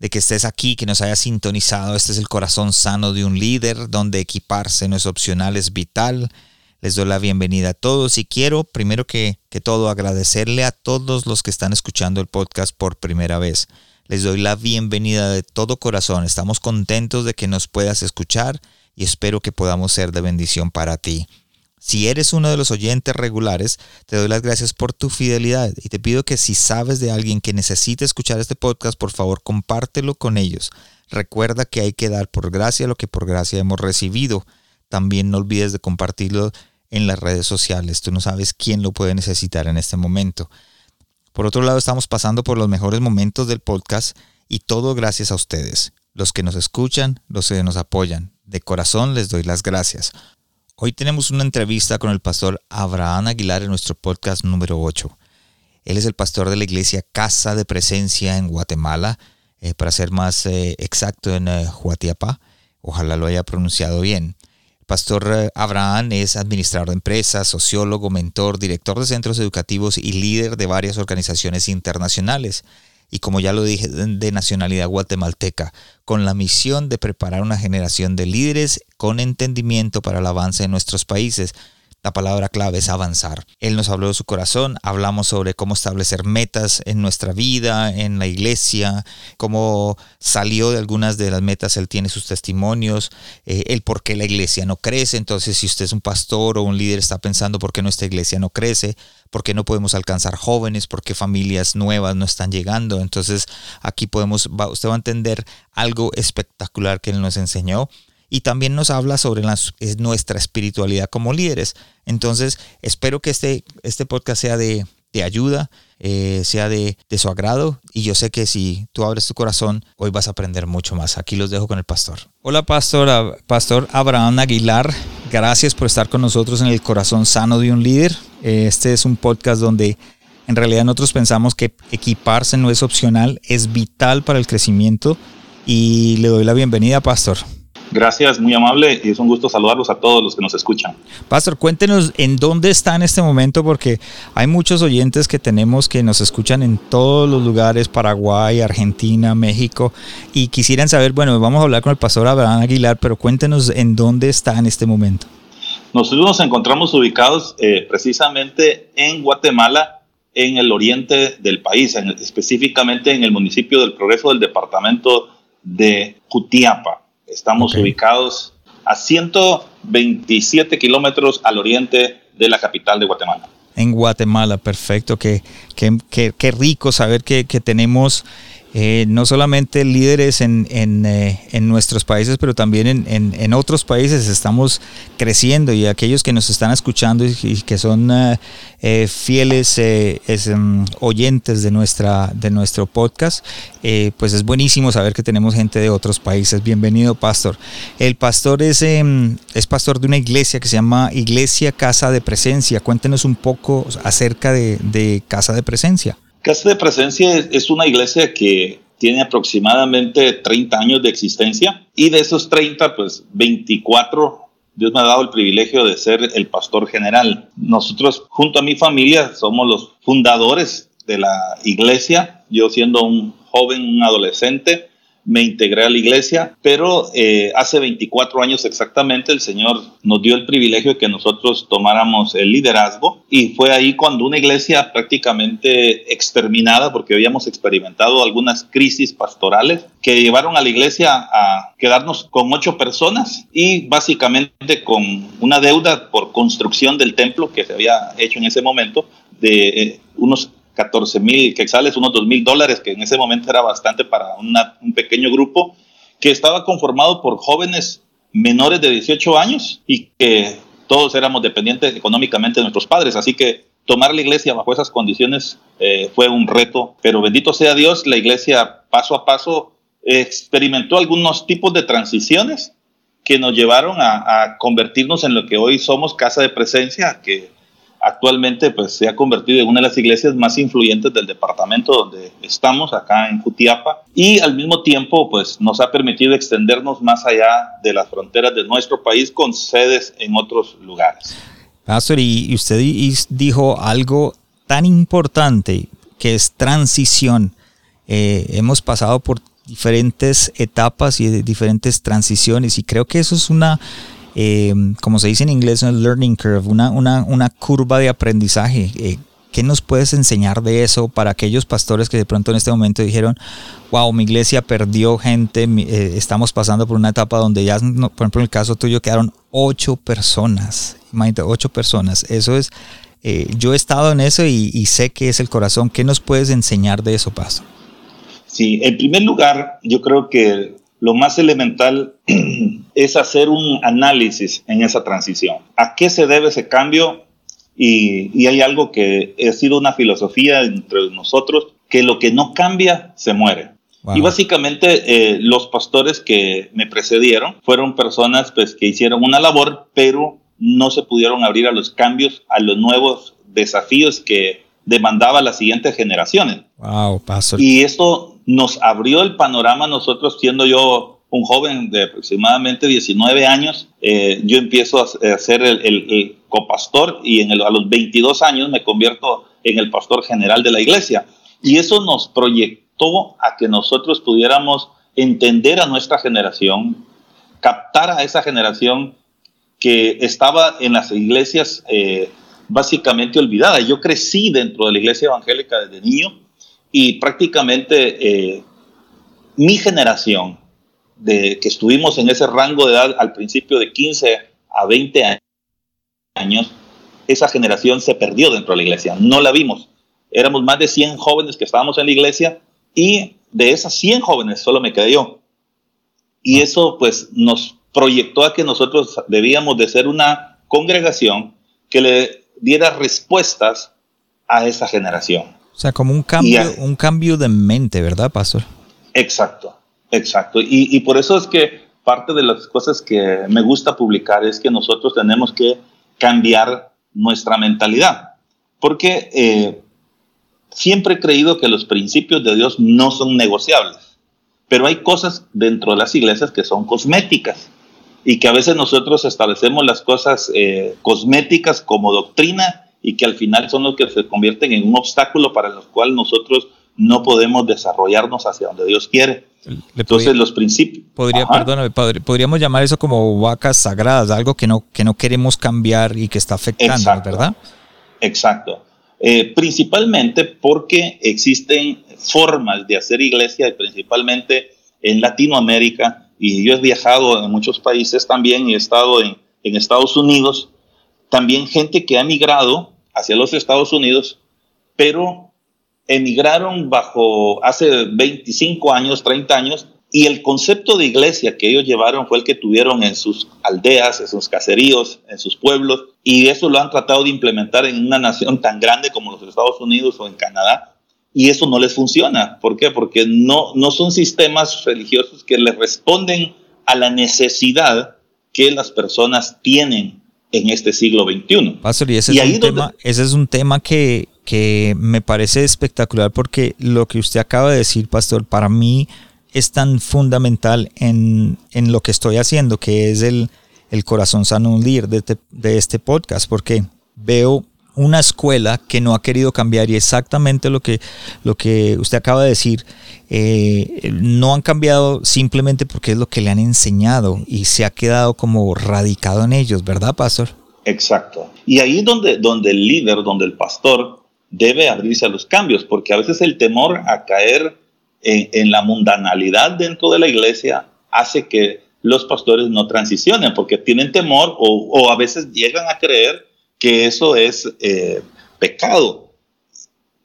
de que estés aquí, que nos hayas sintonizado. Este es el corazón sano de un líder, donde equiparse no es opcional, es vital. Les doy la bienvenida a todos y quiero, primero que, que todo, agradecerle a todos los que están escuchando el podcast por primera vez. Les doy la bienvenida de todo corazón. Estamos contentos de que nos puedas escuchar y espero que podamos ser de bendición para ti. Si eres uno de los oyentes regulares, te doy las gracias por tu fidelidad y te pido que si sabes de alguien que necesite escuchar este podcast, por favor compártelo con ellos. Recuerda que hay que dar por gracia lo que por gracia hemos recibido. También no olvides de compartirlo en las redes sociales. Tú no sabes quién lo puede necesitar en este momento. Por otro lado, estamos pasando por los mejores momentos del podcast y todo gracias a ustedes, los que nos escuchan, los que nos apoyan. De corazón les doy las gracias. Hoy tenemos una entrevista con el pastor Abraham Aguilar en nuestro podcast número 8. Él es el pastor de la iglesia Casa de Presencia en Guatemala, eh, para ser más eh, exacto en eh. Ojalá lo haya pronunciado bien. El pastor Abraham es administrador de empresas, sociólogo, mentor, director de centros educativos y líder de varias organizaciones internacionales y como ya lo dije, de nacionalidad guatemalteca, con la misión de preparar una generación de líderes con entendimiento para el avance de nuestros países. La palabra clave es avanzar. Él nos habló de su corazón, hablamos sobre cómo establecer metas en nuestra vida, en la iglesia, cómo salió de algunas de las metas, él tiene sus testimonios, eh, el por qué la iglesia no crece. Entonces, si usted es un pastor o un líder, está pensando por qué nuestra iglesia no crece, por qué no podemos alcanzar jóvenes, por qué familias nuevas no están llegando. Entonces, aquí podemos, usted va a entender algo espectacular que él nos enseñó y también nos habla sobre nuestra espiritualidad como líderes. Entonces, espero que este, este podcast sea de, ayuda, eh, sea de, su agrado y yo sé que si tú abres tu corazón, hoy vas a aprender mucho más. Aquí los dejo con el pastor. Hola, pastor, pastor Abraham Aguilar. Gracias por estar con nosotros en el corazón sano de un líder. Este es un podcast donde en realidad nosotros pensamos que equiparse no es opcional, es vital para el crecimiento y le doy la bienvenida, pastor. Gracias, muy amable y es un gusto saludarlos a todos los que nos escuchan. Pastor, cuéntenos en dónde está en este momento porque hay muchos oyentes que tenemos que nos escuchan en todos los lugares, Paraguay, Argentina, México y quisieran saber, bueno, vamos a hablar con el pastor Abraham Aguilar, pero cuéntenos en dónde está en este momento. Nosotros nos encontramos ubicados eh, precisamente en Guatemala, en el oriente del país, específicamente en el municipio del Progreso del departamento de Jutiapa. Estamos ubicados a 127 kilómetros al oriente de la capital de Guatemala. En Guatemala, perfecto. Qué, qué, qué, rico saber que, que tenemos eh, no solamente líderes en, eh, en, nuestros países, pero también en, en, otros países estamos creciendo y aquellos que nos están escuchando y, que son eh, fieles em, oyentes de, nuestra, de nuestro podcast, pues es buenísimo saber que tenemos gente de otros países. Bienvenido, pastor. El pastor es, em, es pastor de una iglesia que se llama Iglesia Casa de Presencia. Cuéntenos un poco acerca de, de Casa de Presencia. Casa de Presencia es una iglesia que tiene aproximadamente 30 años de existencia y de esos 30, pues 24, Dios me ha dado el privilegio de ser el pastor general. Nosotros, junto a mi familia, somos los fundadores de la iglesia. Yo siendo un joven, un adolescente, me integré a la iglesia, pero eh, hace 24 años exactamente el Señor nos dio el privilegio de que nosotros tomáramos el liderazgo y fue ahí cuando una iglesia prácticamente exterminada, porque habíamos experimentado algunas crisis pastorales que llevaron a la iglesia a quedarnos con ocho personas y básicamente con una deuda por construcción del templo que se había hecho en ese momento de eh, unos 14 mil quetzales, unos 2 mil dólares, que en ese momento era bastante para un pequeño grupo, que estaba conformado por jóvenes menores de 18 años y que todos éramos dependientes económicamente de nuestros padres. Así que tomar la iglesia bajo esas condiciones eh, fue un reto, pero bendito sea Dios, la iglesia paso a paso experimentó algunos tipos de transiciones que nos llevaron a, convertirnos en lo que hoy somos casa de presencia, que actualmente pues se ha convertido en una de las iglesias más influyentes del departamento donde estamos acá en Jutiapa y al mismo tiempo pues nos ha permitido extendernos más allá de las fronteras de nuestro país con sedes en otros lugares. Pastor, y usted dijo algo tan importante que es transición. Eh, hemos pasado por diferentes etapas y diferentes transiciones y creo que eso es una, eh, como se dice en inglés, una learning curve, una, una, una curva de aprendizaje. Eh, ¿Qué nos puedes enseñar de eso para aquellos pastores que de pronto en este momento dijeron, wow, mi iglesia perdió gente, eh, estamos pasando por una etapa donde ya, por ejemplo, en el caso tuyo quedaron ocho personas, imagínate, ocho personas, eso es, yo he estado en eso y, y, sé que es el corazón, ¿qué nos puedes enseñar de eso, Pastor? Sí, en primer lugar, yo creo que lo más elemental es hacer un análisis en esa transición. ¿A qué se debe ese cambio? Y, hay algo que ha sido una filosofía entre nosotros, que lo que no cambia, se muere. Y básicamente eh, los pastores que me precedieron fueron personas pues, que hicieron una labor, pero no se pudieron abrir a los cambios, a los nuevos desafíos que demandaba las siguientes generaciones. Wow, pastor. Y esto nos abrió el panorama nosotros siendo yo un joven de aproximadamente 19 años, eh, yo empiezo a, ser el, copastor y en a los 22 años me convierto en el pastor general de la iglesia. Y eso nos proyectó a que nosotros pudiéramos entender a nuestra generación, captar a esa generación que estaba en las iglesias eh, básicamente olvidada. Yo crecí dentro de la iglesia evangélica desde niño y prácticamente eh, mi generación, de que estuvimos en ese rango de edad al principio de 15 a 20 años, esa generación se perdió dentro de la iglesia, no la vimos. Éramos más de 100 jóvenes que estábamos en la iglesia y de esas 100 jóvenes solo me quedé yo. Y eso pues nos proyectó a que nosotros debíamos de ser una congregación que le diera respuestas a esa generación. O sea, como un cambio, un cambio de mente, ¿verdad, pastor? Exacto, exacto. Y, por eso es que parte de las cosas que me gusta publicar es que nosotros tenemos que cambiar nuestra mentalidad. Porque eh, siempre he creído que los principios de Dios no son negociables. Pero hay cosas dentro de las iglesias que son cosméticas y que a veces nosotros establecemos las cosas eh, cosméticas como doctrina y que al final son los que se convierten en un obstáculo para los cuales nosotros no podemos desarrollarnos hacia donde Dios quiere. Entonces los principios... Podría, perdóname, podríamos llamar eso como vacas sagradas, algo que no, que no queremos cambiar y que está afectando, ¿verdad? Exacto. Eh, principalmente porque existen formas de hacer iglesia, principalmente en Latinoamérica, y yo he viajado en muchos países también y he estado en, en Estados Unidos, también gente que ha migrado hacia los Estados Unidos, pero emigraron bajo hace 25 años, 30 años, y el concepto de iglesia que ellos llevaron fue el que tuvieron en sus aldeas, en sus caseríos, en sus pueblos, y eso lo han tratado de implementar en una nación tan grande como los Estados Unidos o en Canadá, y eso no les funciona. ¿Por qué? Porque no, no son sistemas religiosos que les responden a la necesidad que las personas tienen en este siglo XXI. Pastor, y ese, es, un tema, ese es un tema que, que me parece espectacular porque lo que usted acaba de decir, Pastor, para mí es tan fundamental en, en lo que estoy haciendo, que es el, el corazón sano un líder de este, de este podcast, porque veo una escuela que no ha querido cambiar y exactamente lo que, lo que usted acaba de decir, eh, no han cambiado simplemente porque es lo que le han enseñado y se ha quedado como radicado en ellos, ¿verdad, pastor? Exacto. Y ahí es donde, donde el líder, donde el pastor debe abrirse a los cambios, porque a veces el temor a caer en, la mundanalidad dentro de la iglesia hace que los pastores no transicionen, porque tienen temor o, o a veces llegan a creer que eso es eh, pecado.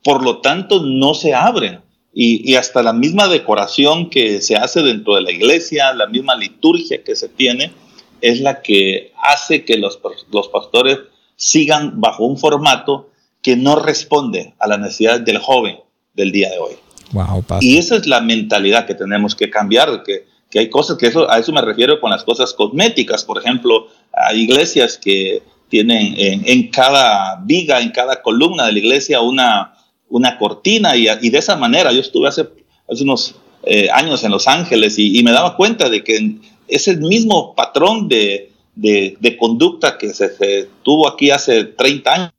Por lo tanto, no se abren. Y, hasta la misma decoración que se hace dentro de la iglesia, la misma liturgia que se tiene, es la que hace que los, los pastores sigan bajo un formato que no responde a la necesidad del joven del día de hoy. Wow, y esa es la mentalidad que tenemos que cambiar, que, que hay cosas que eso, a eso me refiero con las cosas cosméticas, por ejemplo, hay iglesias que tienen en, cada viga, en cada columna de la iglesia una, una cortina y, y de esa manera yo estuve hace, hace unos eh, años en Los Ángeles y, me daba cuenta de que ese mismo patrón de, de, conducta que se, tuvo aquí hace 30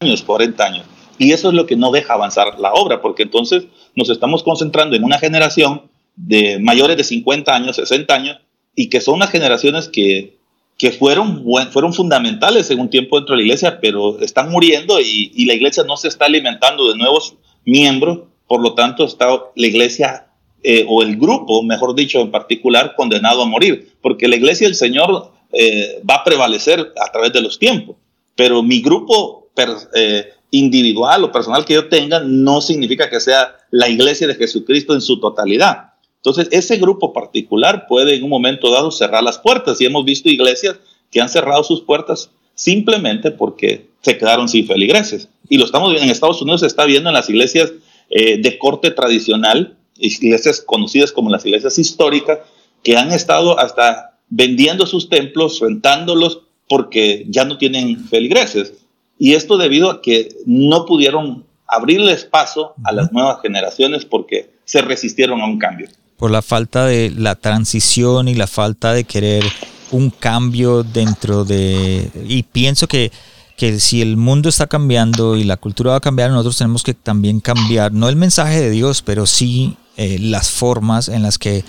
años, 40 años. Y eso es lo que no deja avanzar la obra, porque entonces nos estamos concentrando en una generación de mayores de 50 años, 60 años, y que son unas generaciones que, que fueron, fueron fundamentales en un tiempo dentro de la iglesia, pero están muriendo y, y la iglesia no se está alimentando de nuevos miembros, por lo tanto está la iglesia eh, o el grupo, mejor dicho, en particular, condenado a morir, porque la iglesia del Señor eh, va a prevalecer a través de los tiempos, pero mi grupo eh, individual o personal que yo tenga no significa que sea la iglesia de Jesucristo en su totalidad. Entonces, ese grupo particular puede en un momento dado cerrar las puertas y hemos visto iglesias que han cerrado sus puertas simplemente porque se quedaron sin feligreses. Y lo estamos viendo en Estados Unidos, se está viendo en las iglesias de corte tradicional, iglesias conocidas como las iglesias históricas, que han estado hasta vendiendo sus templos, rentándolos, porque ya no tienen feligreses. Y esto debido a que no pudieron abrirles paso a las nuevas generaciones porque se resistieron a un cambio. Por la falta de la transición y la falta de querer un cambio dentro de... Y pienso que que si el mundo está cambiando y la cultura va a cambiar, nosotros tenemos que también cambiar, no el mensaje de Dios, pero sí eh, las formas en las que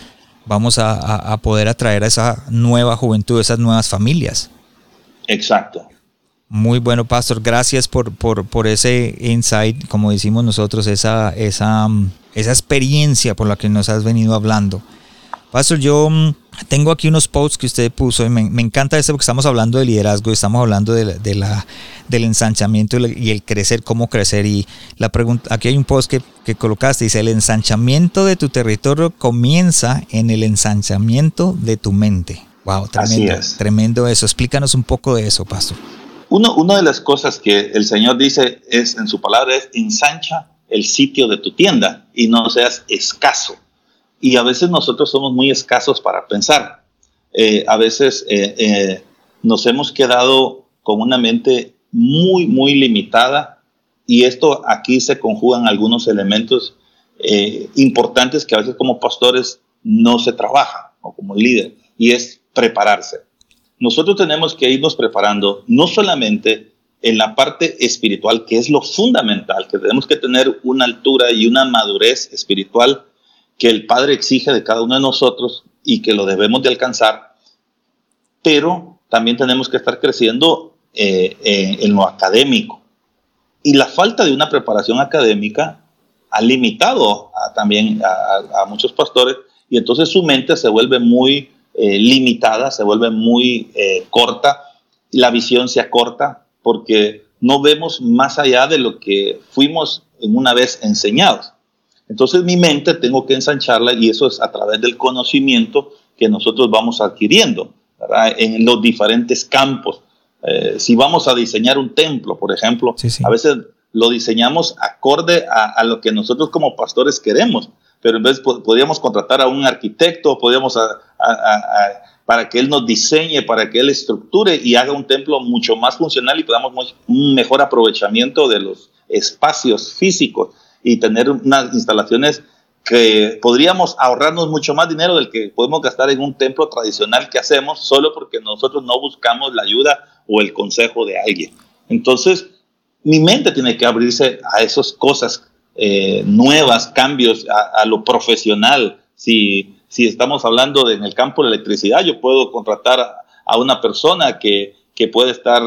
vamos a, poder atraer a esa nueva juventud, esas nuevas familias. Exacto. Muy bueno, Pastor. Gracias por, por, ese insight, como decimos nosotros, esa, esa, esa experiencia por la que nos has venido hablando. Pastor, yo mm, tengo aquí unos posts que usted puso y me, encanta eso porque estamos hablando de liderazgo, y estamos hablando de, la, del ensanchamiento y el crecer, cómo crecer. Y la pregunta, aquí hay un post que, que colocaste, dice, el ensanchamiento de tu territorio comienza en el ensanchamiento de tu mente. Wow, tremendo, tremendo eso. Explícanos un poco de eso, Pastor. Uno, una de las cosas que el Señor dice es en su palabra es ensancha el sitio de tu tienda y no seas escaso y a veces nosotros somos muy escasos para pensar. Eh, a veces eh, eh, nos hemos quedado con una mente muy, muy limitada y esto aquí se conjugan algunos elementos importantes que a veces como pastores no se trabaja o como líder y es prepararse. Nosotros tenemos que irnos preparando no solamente en la parte espiritual, que es lo fundamental, que tenemos que tener una altura y una madurez espiritual que el Padre exige de cada uno de nosotros y que lo debemos de alcanzar, pero también tenemos que estar creciendo eh, en, lo académico. Y la falta de una preparación académica ha limitado también a, muchos pastores y entonces su mente se vuelve muy eh, limitada, se vuelve muy eh, corta, la visión se acorta porque no vemos más allá de lo que fuimos una vez enseñados. Entonces mi mente tengo que ensancharla y eso es a través del conocimiento que nosotros vamos adquiriendo en los diferentes campos. Eh, si vamos a diseñar un templo, por ejemplo, a veces lo diseñamos acorde a, lo que nosotros como pastores queremos, pero en vez podríamos contratar a un arquitecto, podríamos para que él nos diseñe, para que él estructure y haga un templo mucho más funcional y podamos un mejor aprovechamiento de los espacios físicos y tener unas instalaciones que podríamos ahorrarnos mucho más dinero del que podemos gastar en un templo tradicional que hacemos solo porque nosotros no buscamos la ayuda o el consejo de alguien. Entonces, mi mente tiene que abrirse a esas cosas eh, nuevas, cambios, a, lo profesional. Si, si estamos hablando de, en el campo de electricidad, yo puedo contratar a, a una persona que, que puede estar,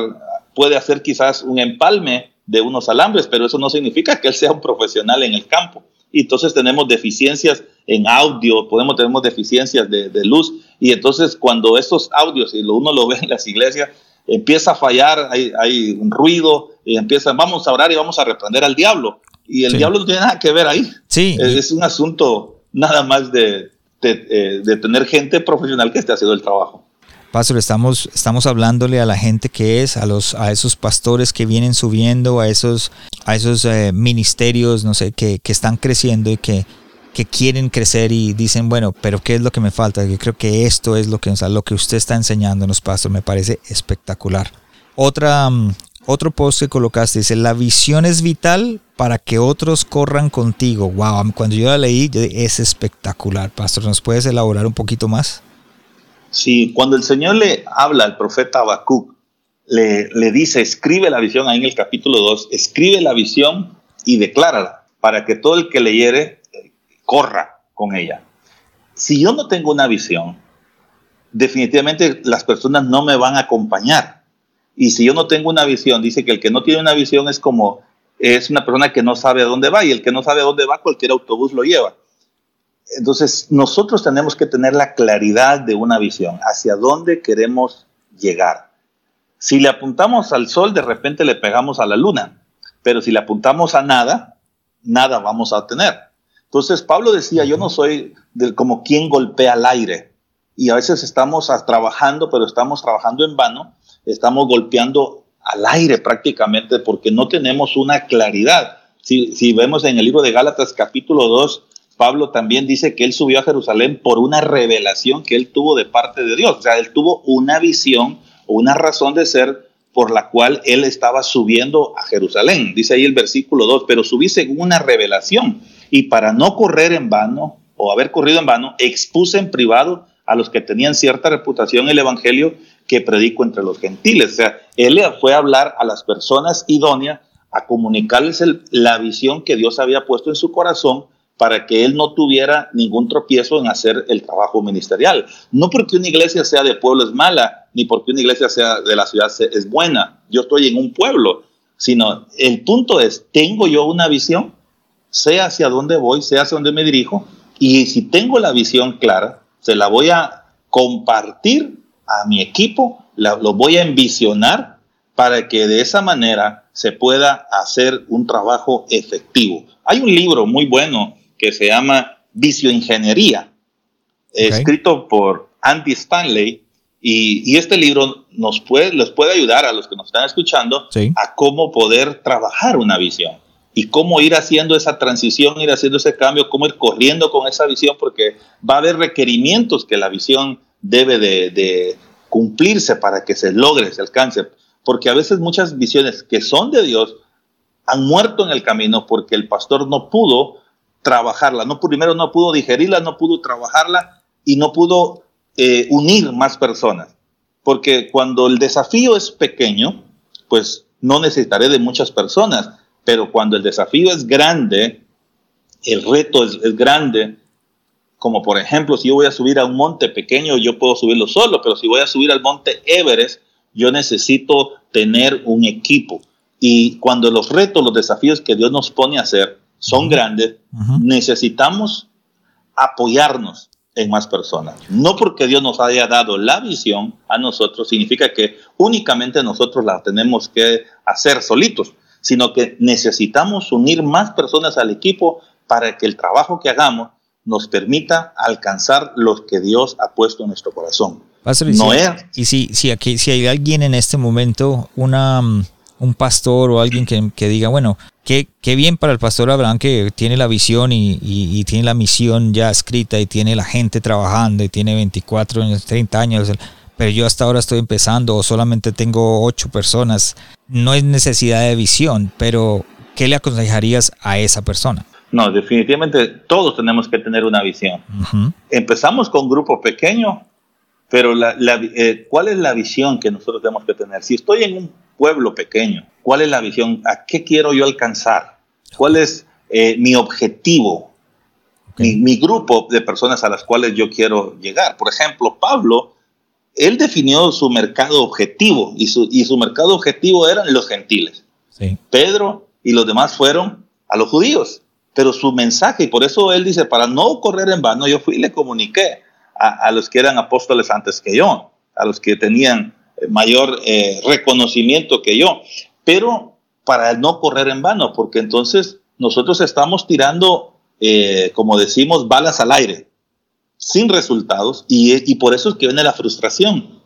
puede hacer quizás un empalme de unos alambres, pero eso no significa que él sea un profesional en el campo. Y entonces tenemos deficiencias en audio, podemos tener deficiencias de, luz, y entonces cuando esos audios, y uno lo ve en las iglesias, empieza a fallar, hay, un ruido, y empiezan, vamos a orar y vamos a reprender al diablo. Y el diablo no tiene nada que ver ahí. Sí. Es, un asunto nada más de, de, eh, de tener gente profesional que esté haciendo el trabajo. Pastor, estamos, estamos hablándole a la gente que es, a, los, a esos pastores que vienen subiendo, a esos, a esos eh, ministerios, no sé, que, que, están creciendo y que, que quieren crecer y dicen, bueno, pero ¿qué es lo que me falta? Yo creo que esto es lo que, o lo que usted está enseñándonos, Pastor, me parece espectacular. Otra, mm, otro post que colocaste dice, la visión es vital para que otros corran contigo. Wow, cuando yo la leí, es espectacular. Pastor, ¿nos puedes elaborar un poquito más? Sí, cuando el Señor le habla al profeta Habacuc, le, le dice, escribe la visión ahí en el capítulo 2, escribe la visión y declárala para que todo el que leyere eh, corra con ella. Si yo no tengo una visión, definitivamente las personas no me van a acompañar. Y si yo no tengo una visión, dice que el que no tiene una visión es como, es una persona que no sabe a dónde va y el que no sabe a dónde va, cualquier autobús lo lleva. Entonces, nosotros tenemos que tener la claridad de una visión, hacia dónde queremos llegar. Si le apuntamos al sol, de repente le pegamos a la luna, pero si le apuntamos a nada, nada vamos a obtener. Entonces, Pablo decía, yo no soy como quien golpea al aire, y a veces estamos trabajando, pero estamos trabajando en vano, estamos golpeando al aire prácticamente porque no tenemos una claridad. Si, si vemos en el libro de Gálatas capítulo 2, Pablo también dice que él subió a Jerusalén por una revelación que él tuvo de parte de Dios. O sea, él tuvo una visión o una razón de ser por la cual él estaba subiendo a Jerusalén. Dice ahí el versículo 2, pero subí según una revelación y para no correr en vano o haber corrido en vano, expuse en privado a los que tenían cierta reputación el Evangelio que predico entre los gentiles. O sea, él fue a hablar a las personas idóneas, a comunicarles la visión que Dios había puesto en su corazón para que él no tuviera ningún tropiezo en hacer el trabajo ministerial. No porque una iglesia sea de pueblo es mala, ni porque una iglesia sea de la ciudad es buena. Yo estoy en un pueblo, sino el punto es, ¿tengo yo una visión? Sé hacia dónde voy, sé hacia dónde me dirijo, y si tengo la visión clara, se la voy a compartir a mi equipo, lo voy a envisionar para que de esa manera se pueda hacer un trabajo efectivo. Hay un libro muy bueno que se llama Visioingeniería, escrito por Andy Stanley. Y, este libro nos puede, les puede ayudar a los que nos están escuchando a cómo poder trabajar una visión y cómo ir haciendo esa transición, ir haciendo ese cambio, cómo ir corriendo con esa visión, porque va a haber requerimientos que la visión debe de, cumplirse para que se logre, se alcance. Porque a veces muchas visiones que son de Dios han muerto en el camino porque el pastor no pudo trabajarla. No, primero no pudo digerirla, no pudo trabajarla y no pudo eh, unir más personas. Porque cuando el desafío es pequeño, pues no necesitaré de muchas personas. Pero cuando el desafío es grande, el reto es grande, como por ejemplo, si yo voy a subir a un monte pequeño, yo puedo subirlo solo, pero si voy a subir al monte Everest, yo necesito tener un equipo. Y cuando los retos, los desafíos que Dios nos pone a hacer, son grandes, necesitamos apoyarnos en más personas. No porque Dios nos haya dado la visión a nosotros, significa que únicamente nosotros la tenemos que hacer solitos, sino que necesitamos unir más personas al equipo para que el trabajo que hagamos nos permita alcanzar lo que Dios ha puesto en nuestro corazón. no es. Y si, si, aquí, si hay alguien en este momento, una, mm, un pastor o alguien que, que diga, bueno, Qué, qué, bien para el pastor Abraham que tiene la visión y, y, tiene la misión ya escrita y tiene la gente trabajando y tiene 24 años, 30 años, pero yo hasta ahora estoy empezando o solamente tengo 8 personas. No es necesidad de visión, pero ¿qué le aconsejarías a esa persona? No, definitivamente todos tenemos que tener una visión. Empezamos con grupo pequeño, pero la, la, eh, ¿cuál es la visión que nosotros tenemos que tener? Si estoy en un pueblo pequeño, ¿Cuál es la visión? ¿A qué quiero yo alcanzar? ¿Cuál es eh, mi objetivo? Mi, grupo de personas a las cuales yo quiero llegar. Por ejemplo, Pablo, él definió su mercado objetivo y su, y su mercado objetivo eran los gentiles. Pedro y los demás fueron a los judíos. Pero su mensaje, y por eso él dice, para no correr en vano, yo fui y le comuniqué a, a los que eran apóstoles antes que yo, a los que tenían mayor eh, reconocimiento que yo pero para no correr en vano, porque entonces nosotros estamos tirando, eh, como decimos, balas al aire, sin resultados, y, por eso es que viene la frustración.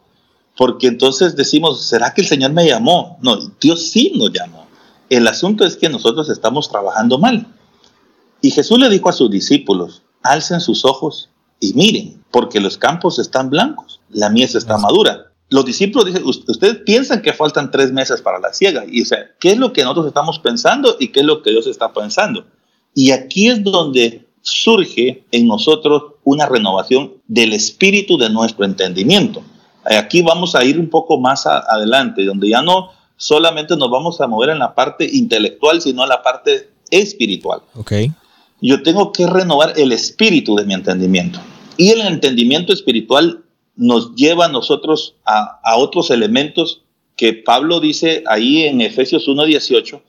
porque entonces decimos, ¿será que el Señor me llamó? No, Dios sí nos llamó. El asunto es que nosotros estamos trabajando mal. Y Jesús le dijo a sus discípulos, alcen sus ojos y miren, porque los campos están blancos, la mies está madura. Los discípulos dicen, ustedes piensan que faltan tres meses para la ciega. Y o sea, ¿qué es lo que nosotros estamos pensando y qué es lo que Dios está pensando? Y aquí es donde surge en nosotros una renovación del espíritu de nuestro entendimiento. Aquí vamos a ir un poco más adelante, donde ya no solamente nos vamos a mover en la parte intelectual, sino en la parte espiritual. Okay. Yo tengo que renovar el espíritu de mi entendimiento. Y el entendimiento espiritual nos lleva a nosotros a, a otros elementos que Pablo dice ahí en Efesios 1.18,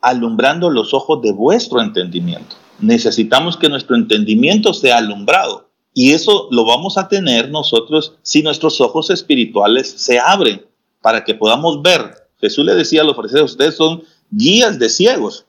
alumbrando los ojos de vuestro entendimiento. Necesitamos que nuestro entendimiento sea alumbrado. Y eso lo vamos a tener nosotros si nuestros ojos espirituales se abren para que podamos ver. Jesús le decía a los fariseos, ustedes son guías de ciegos.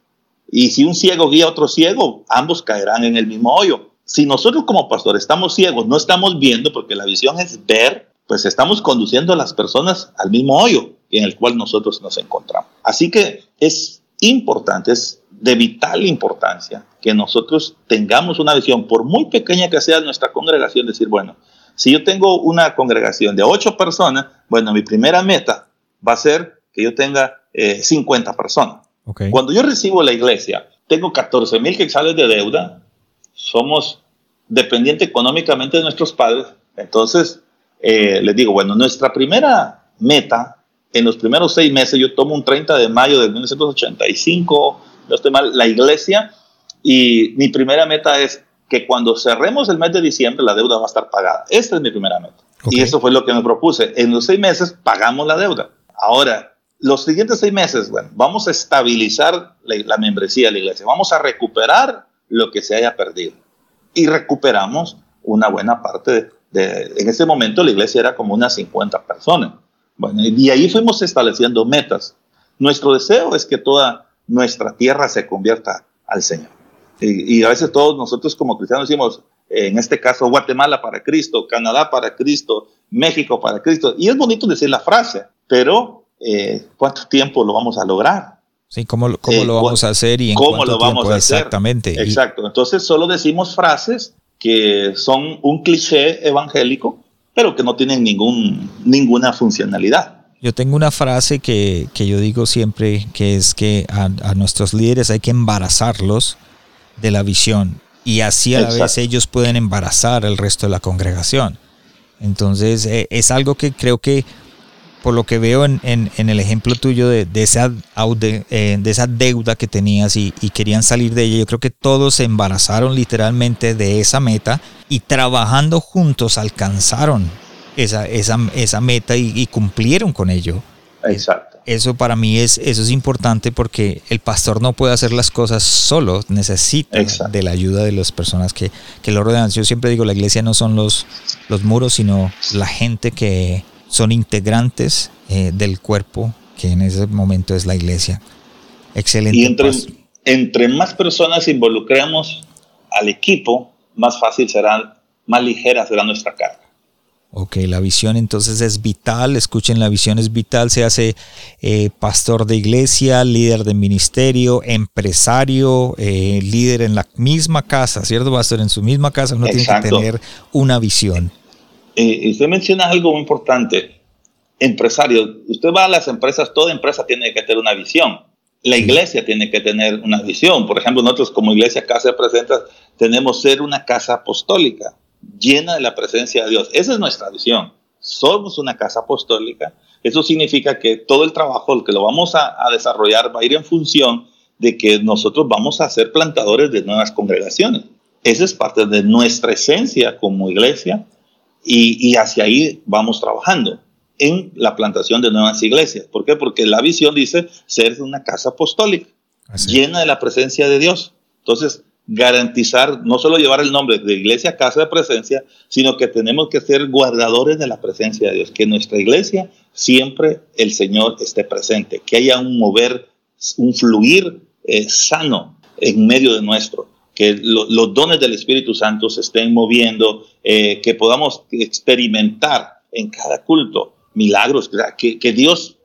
Y si un ciego guía a otro ciego, ambos caerán en el mismo hoyo. Si nosotros como pastores estamos ciegos, no estamos viendo, porque la visión es ver, pues estamos conduciendo a las personas al mismo hoyo en el cual nosotros nos encontramos. Así que es importante, es de vital importancia que nosotros tengamos una visión, por muy pequeña que sea nuestra congregación, decir, bueno, si yo tengo una congregación de ocho personas, bueno, mi primera meta va a ser que yo tenga 50 eh, personas. Cuando yo recibo la iglesia, tengo 14 mil quetzales de deuda, somos dependientes económicamente de nuestros padres, entonces eh, les digo, bueno, nuestra primera meta en los primeros seis meses, yo tomo un 30 de mayo de 1985, no estoy mal, la iglesia, y mi primera meta es que cuando cerremos el mes de diciembre la deuda va a estar pagada. Esta es mi primera meta. Y eso fue lo que me propuse. En los seis meses pagamos la deuda. Ahora, los siguientes seis meses, bueno, vamos a estabilizar la, membresía de la iglesia, vamos a recuperar lo que se haya perdido. Y recuperamos una buena parte de, en ese momento la iglesia era como unas 50 personas. Bueno, y ahí fuimos estableciendo metas. Nuestro deseo es que toda nuestra tierra se convierta al Señor. Y, a veces todos nosotros como cristianos decimos, en este caso Guatemala para Cristo, Canadá para Cristo, México para Cristo. Y es bonito decir la frase, pero eh, ¿cuánto tiempo lo vamos a lograr? Sí, ¿cómo, cómo eh, lo vamos a hacer y en cómo cuánto lo vamos tiempo? a hacer? Exactamente. Exacto. Entonces solo decimos frases que son un cliché evangélico, pero que no tienen ningún, ninguna funcionalidad. Yo tengo una frase que, que yo digo siempre, que es que a, a, nuestros líderes hay que embarazarlos de la visión y así a la Exacto. vez ellos pueden embarazar el resto de la congregación. Entonces eh, es algo que creo que por lo que veo en, en, en el ejemplo tuyo de, de esa, eh, de esa deuda que tenías y, y, querían salir de ella, yo creo que todos se embarazaron literalmente de esa meta y trabajando juntos alcanzaron esa, esa, esa meta y, y cumplieron con ello. Exacto. Eso para mí es, eso es importante porque el pastor no puede hacer las cosas solo, necesita Exacto. de la ayuda de las personas que, que lo rodean. Yo siempre digo, la iglesia no son los, los muros, sino la gente que son integrantes eh, del cuerpo, que en ese momento es la iglesia. Excelente. Y entre, entre más personas involucremos al equipo, más fácil será, más ligera será nuestra carga. Ok, la visión entonces es vital, escuchen, la visión es vital, se hace eh, pastor de iglesia, líder de ministerio, empresario, eh, líder en la misma casa, ¿cierto, pastor? En su misma casa uno Exacto. tiene que tener una visión. Eh, usted menciona algo muy importante, empresario, usted va a las empresas, toda empresa tiene que tener una visión, la iglesia tiene que tener una visión, por ejemplo, nosotros como iglesia Casa de Presentas tenemos ser una casa apostólica llena de la presencia de Dios. Esa es nuestra visión. Somos una casa apostólica. Eso significa que todo el trabajo que lo vamos a, a, desarrollar va a ir en función de que nosotros vamos a ser plantadores de nuevas congregaciones. Esa es parte de nuestra esencia como iglesia y, y hacia ahí vamos trabajando en la plantación de nuevas iglesias. ¿Por qué? Porque la visión dice ser una casa apostólica, Así. llena de la presencia de Dios. Entonces, garantizar, no solo llevar el nombre de iglesia, casa de presencia, sino que tenemos que ser guardadores de la presencia de Dios, que en nuestra iglesia siempre el Señor esté presente, que haya un mover, un fluir eh, sano en medio de nuestro, que lo, los dones del Espíritu Santo se estén moviendo, eh, que podamos experimentar en cada culto milagros, que, que Dios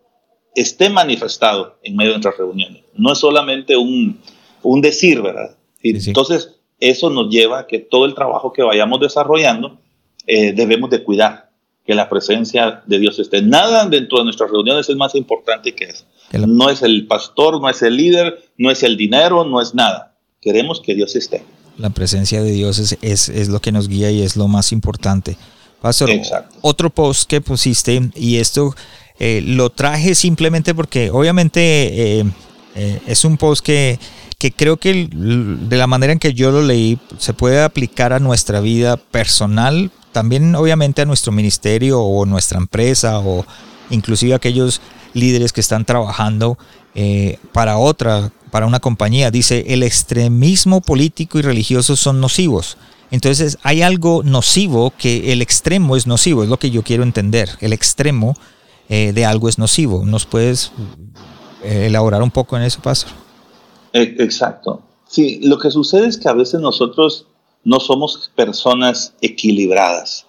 esté manifestado en medio de nuestras reuniones. No es solamente un, un decir, ¿verdad? Entonces, eso nos lleva a que todo el trabajo que vayamos desarrollando eh, debemos de cuidar que la presencia de Dios esté. Nada dentro de nuestras reuniones es más importante que eso. No es el pastor, no es el líder, no es el dinero, no es nada. Queremos que Dios esté. La presencia de Dios es, es, es lo que nos guía y es lo más importante. Pastor, otro post que pusiste, y esto eh, lo traje simplemente porque obviamente eh, eh, es un post que, que creo que de la manera en que yo lo leí se puede aplicar a nuestra vida personal, también obviamente a nuestro ministerio o nuestra empresa o inclusive a aquellos líderes que están trabajando para otra, para una compañía. Dice, el extremismo político y religioso son nocivos entonces hay algo nocivo que el extremo es nocivo, es lo que yo quiero entender. El extremo eh, de algo es nocivo. ¿Nos puedes eh, elaborar un poco en eso, Pastor? E, exacto. Sí, lo que sucede es que a veces nosotros no somos personas equilibradas.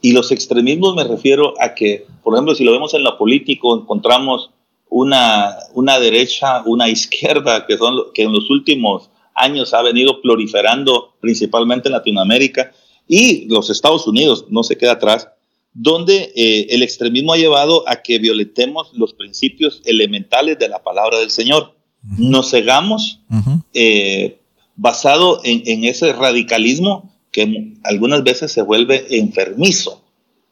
Y los extremismos me refiero a que, por ejemplo, si lo vemos en lo político, encontramos una, una derecha, una izquierda, que son que en los últimos años ha venido proliferando principalmente en Latinoamérica y los Estados Unidos no se queda atrás, donde eh, el extremismo ha llevado a que violentemos los principios elementales de la palabra del Señor. Nos cegamos eh, basado en, ese radicalismo que algunas veces se vuelve enfermizo,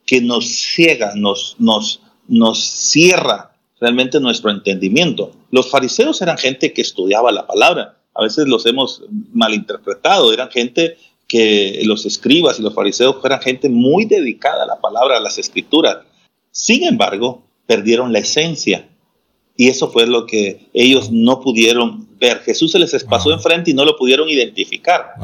que nos ciega, nos, nos, nos cierra realmente nuestro entendimiento. Los fariseos eran gente que estudiaba la palabra, a veces los hemos malinterpretado, eran gente que los escribas y los fariseos eran gente muy dedicada a la palabra, a las escrituras. Sin embargo, perdieron la esencia. Y eso fue lo que ellos no pudieron ver. Jesús se les pasó enfrente y no lo pudieron identificar.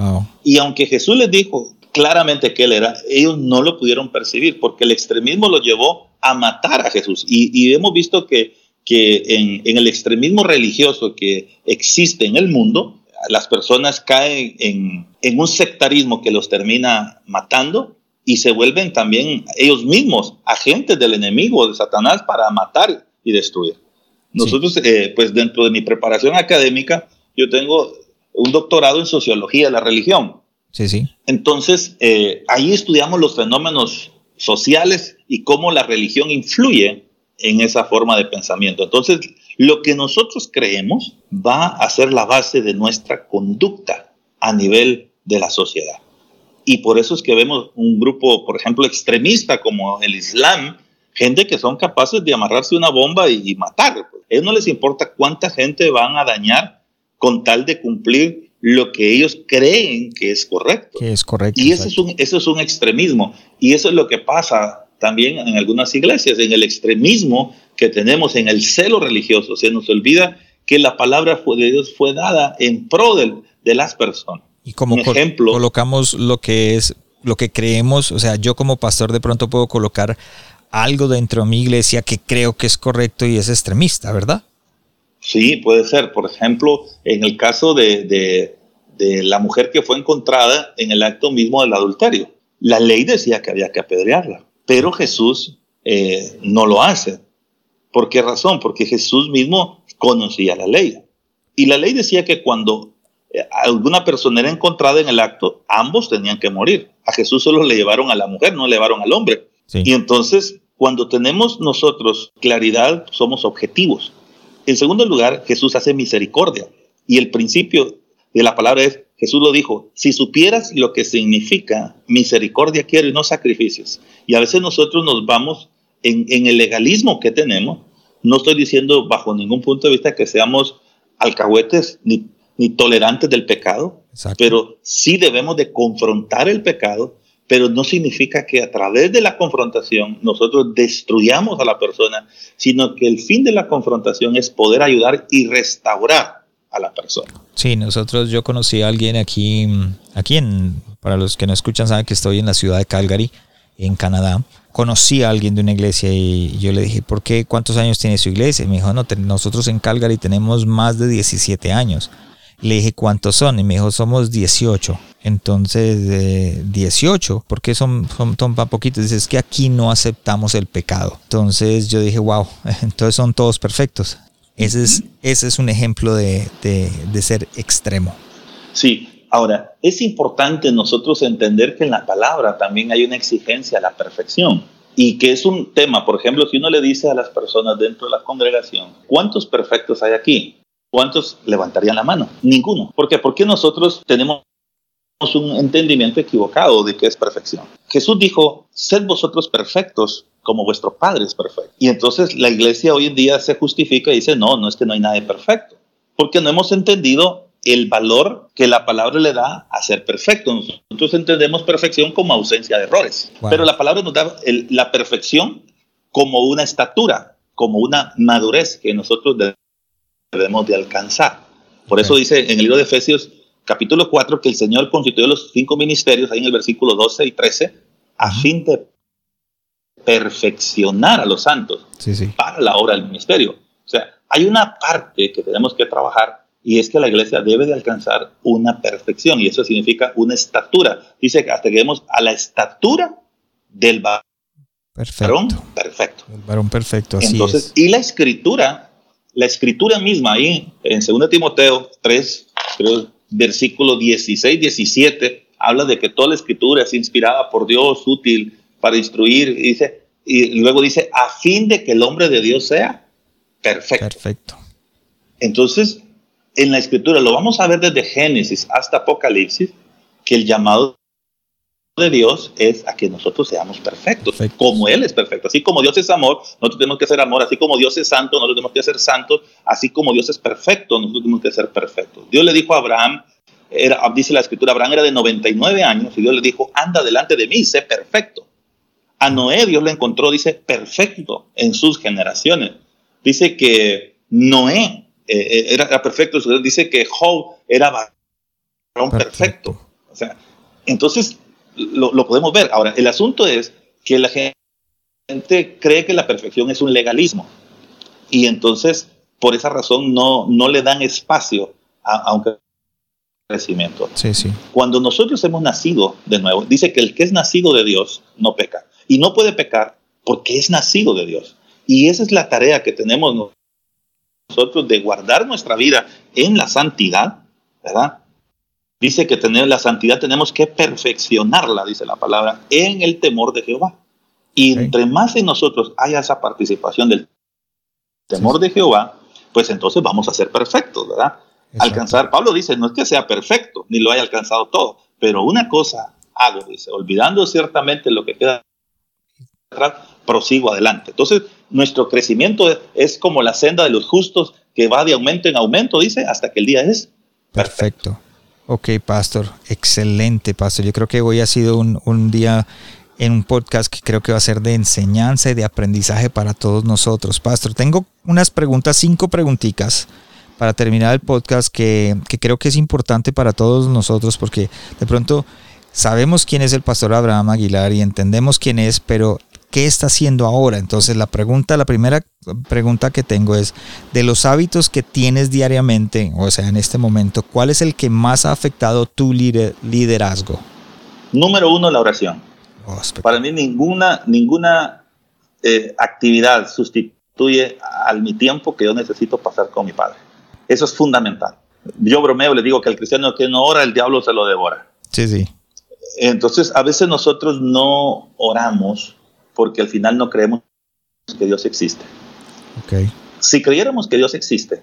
Y aunque Jesús les dijo claramente que él era, ellos no lo pudieron percibir porque el extremismo los llevó a matar a Jesús. y hemos visto que que en, el extremismo religioso que existe en el mundo, las personas caen en, un sectarismo que los termina matando y se vuelven también ellos mismos agentes del enemigo, de Satanás, para matar y destruir. Nosotros, eh, pues dentro de mi preparación académica, yo tengo un doctorado en sociología de la religión. Sí, sí. Entonces, eh, ahí estudiamos los fenómenos sociales y cómo la religión influye en esa forma de pensamiento. Entonces, lo que nosotros creemos va a ser la base de nuestra conducta a nivel de la sociedad. Y por eso es que vemos un grupo, por ejemplo, extremista como el Islam, gente que son capaces de amarrarse una bomba y, matar. A ellos no les importa cuánta gente van a dañar con tal de cumplir lo que ellos creen que es correcto. Que es correcto. Y eso es, un, eso es un extremismo. Y eso es lo que pasa también en algunas iglesias, en el extremismo que tenemos, en el celo religioso. Se nos olvida que la palabra de Dios fue dada en pro de, de las personas. Y como ejemplo, colocamos lo que es, lo que creemos, o sea, yo como pastor de pronto puedo colocar algo dentro de mi iglesia que creo que es correcto y es extremista, ¿verdad? Sí, puede ser. Por ejemplo, en el caso de, de, de la mujer que fue encontrada en el acto mismo del adulterio, la ley decía que había que apedrearla. Pero Jesús eh, no lo hace. ¿Por qué razón? Porque Jesús mismo conocía la ley. Y la ley decía que cuando eh, alguna persona era encontrada en el acto, ambos tenían que morir. A Jesús solo le llevaron a la mujer, no le llevaron al hombre. Y entonces, cuando tenemos nosotros claridad, somos objetivos. En segundo lugar, Jesús hace misericordia. Y el principio de la palabra es Jesús lo dijo, si supieras lo que significa misericordia quiero y no sacrificios. Y a veces nosotros nos vamos en, el legalismo que tenemos. No estoy diciendo bajo ningún punto de vista que seamos alcahuetes ni, tolerantes del pecado, pero sí debemos de confrontar el pecado, pero no significa que a través de la confrontación nosotros destruyamos a la persona, sino que el fin de la confrontación es poder ayudar y restaurar a la persona. Sí, nosotros, yo conocí a alguien aquí, aquí en, para los que no escuchan, saben que estoy en la ciudad de Calgary, en Canadá. Conocí a alguien de una iglesia y yo le dije, ¿por qué? ¿Cuántos años tiene su iglesia? Y me dijo, no, nosotros en Calgary tenemos más de 17 años. Le dije, ¿cuántos son? Y me dijo, somos 18. Entonces, 18, ¿por qué son, son, tan poquitos? Dice, es que aquí no aceptamos el pecado. Entonces yo dije, wow, entonces son todos perfectos. Ese es, ese es un ejemplo de, de, de ser extremo. Sí, ahora, es importante nosotros entender que en la palabra también hay una exigencia a la perfección y que es un tema, por ejemplo, si uno le dice a las personas dentro de la congregación, ¿cuántos perfectos hay aquí? ¿Cuántos levantarían la mano? Ninguno. ¿Por qué? Porque nosotros tenemos un entendimiento equivocado de qué es perfección. Jesús dijo, sed vosotros perfectos como vuestro Padre es perfecto. Y entonces la iglesia hoy en día se justifica y dice, no, no es que no hay nadie perfecto, porque no hemos entendido el valor que la palabra le da a ser perfecto. Nosotros entendemos perfección como ausencia de errores, pero la palabra nos da la perfección como una estatura, como una madurez que nosotros debemos de alcanzar. Por eso dice en el libro de Efesios capítulo 4 que el Señor constituyó los cinco ministerios, ahí en el versículo 12 y 13, a fin de perfeccionar a los santos para la obra del ministerio. O sea, hay una parte que tenemos que trabajar y es que la iglesia debe de alcanzar una perfección y eso significa una estatura. Dice que hasta lleguemos a la estatura del varón perfecto. El varón perfecto, así Entonces, y la escritura, la escritura misma ahí en 2 Timoteo 3, creo, versículo 16, 17, habla de que toda la escritura es inspirada por Dios, útil para instruir, y, dice, y luego dice, a fin de que el hombre de Dios sea perfecto. Perfecto. Entonces, en la escritura, lo vamos a ver desde Génesis hasta Apocalipsis, que el llamado de Dios es a que nosotros seamos perfectos, como Él es perfecto. Así como Dios es amor, nosotros tenemos que ser amor. Así como Dios es santo, nosotros tenemos que ser santos. Así como Dios es perfecto, nosotros tenemos que ser perfectos. Dios le dijo a Abraham, era, dice la escritura, Abraham era de 99 años y Dios le dijo, anda delante de mí, sé perfecto. A Noé Dios lo encontró, dice, perfecto en sus generaciones. Dice que Noé eh, eh, era, perfecto. Dice que Job era varón perfecto. O sea, entonces lo, podemos ver. Ahora, el asunto es que la gente cree que la perfección es un legalismo. Y entonces, por esa razón, no, no le dan espacio a, a un crecimiento. Sí, sí. Cuando nosotros hemos nacido de nuevo, dice que el que es nacido de Dios no peca. Y no puede pecar porque es nacido de Dios. Y esa es la tarea que tenemos nosotros de guardar nuestra vida en la santidad, ¿verdad? Dice que tener la santidad tenemos que perfeccionarla, dice la palabra, en el temor de Jehová. Y entre más en nosotros haya esa participación del temor de Jehová, pues entonces vamos a ser perfectos, ¿verdad? Alcanzar, Pablo dice, no es que sea perfecto, ni lo haya alcanzado todo, pero una cosa hago, dice, olvidando ciertamente lo que queda atrás, prosigo adelante. Entonces, nuestro crecimiento es como la senda de los justos que va de aumento en aumento, dice, hasta que el día es perfecto. Ok, pastor, excelente, pastor. Yo creo que hoy ha sido un, un día en un podcast que creo que va a ser de enseñanza y de aprendizaje para todos nosotros. Pastor, tengo unas preguntas, cinco preguntitas para terminar el podcast que, que, creo que es importante para todos nosotros porque de pronto sabemos quién es el pastor Abraham Aguilar y entendemos quién es, pero ¿qué está haciendo ahora? Entonces la pregunta, la primera pregunta que tengo es, de los hábitos que tienes diariamente, o sea, en este momento, ¿cuál es el que más ha afectado tu liderazgo? Número uno, la oración. Oh, Para mí ninguna, ninguna eh, actividad sustituye al mi tiempo que yo necesito pasar con mi padre. Eso es fundamental. Yo bromeo, le digo que el cristiano que no ora, el diablo se lo devora. Sí, sí. Entonces, a veces nosotros no oramos porque al final no creemos que Dios existe. Okay. Si creyéramos que Dios existe,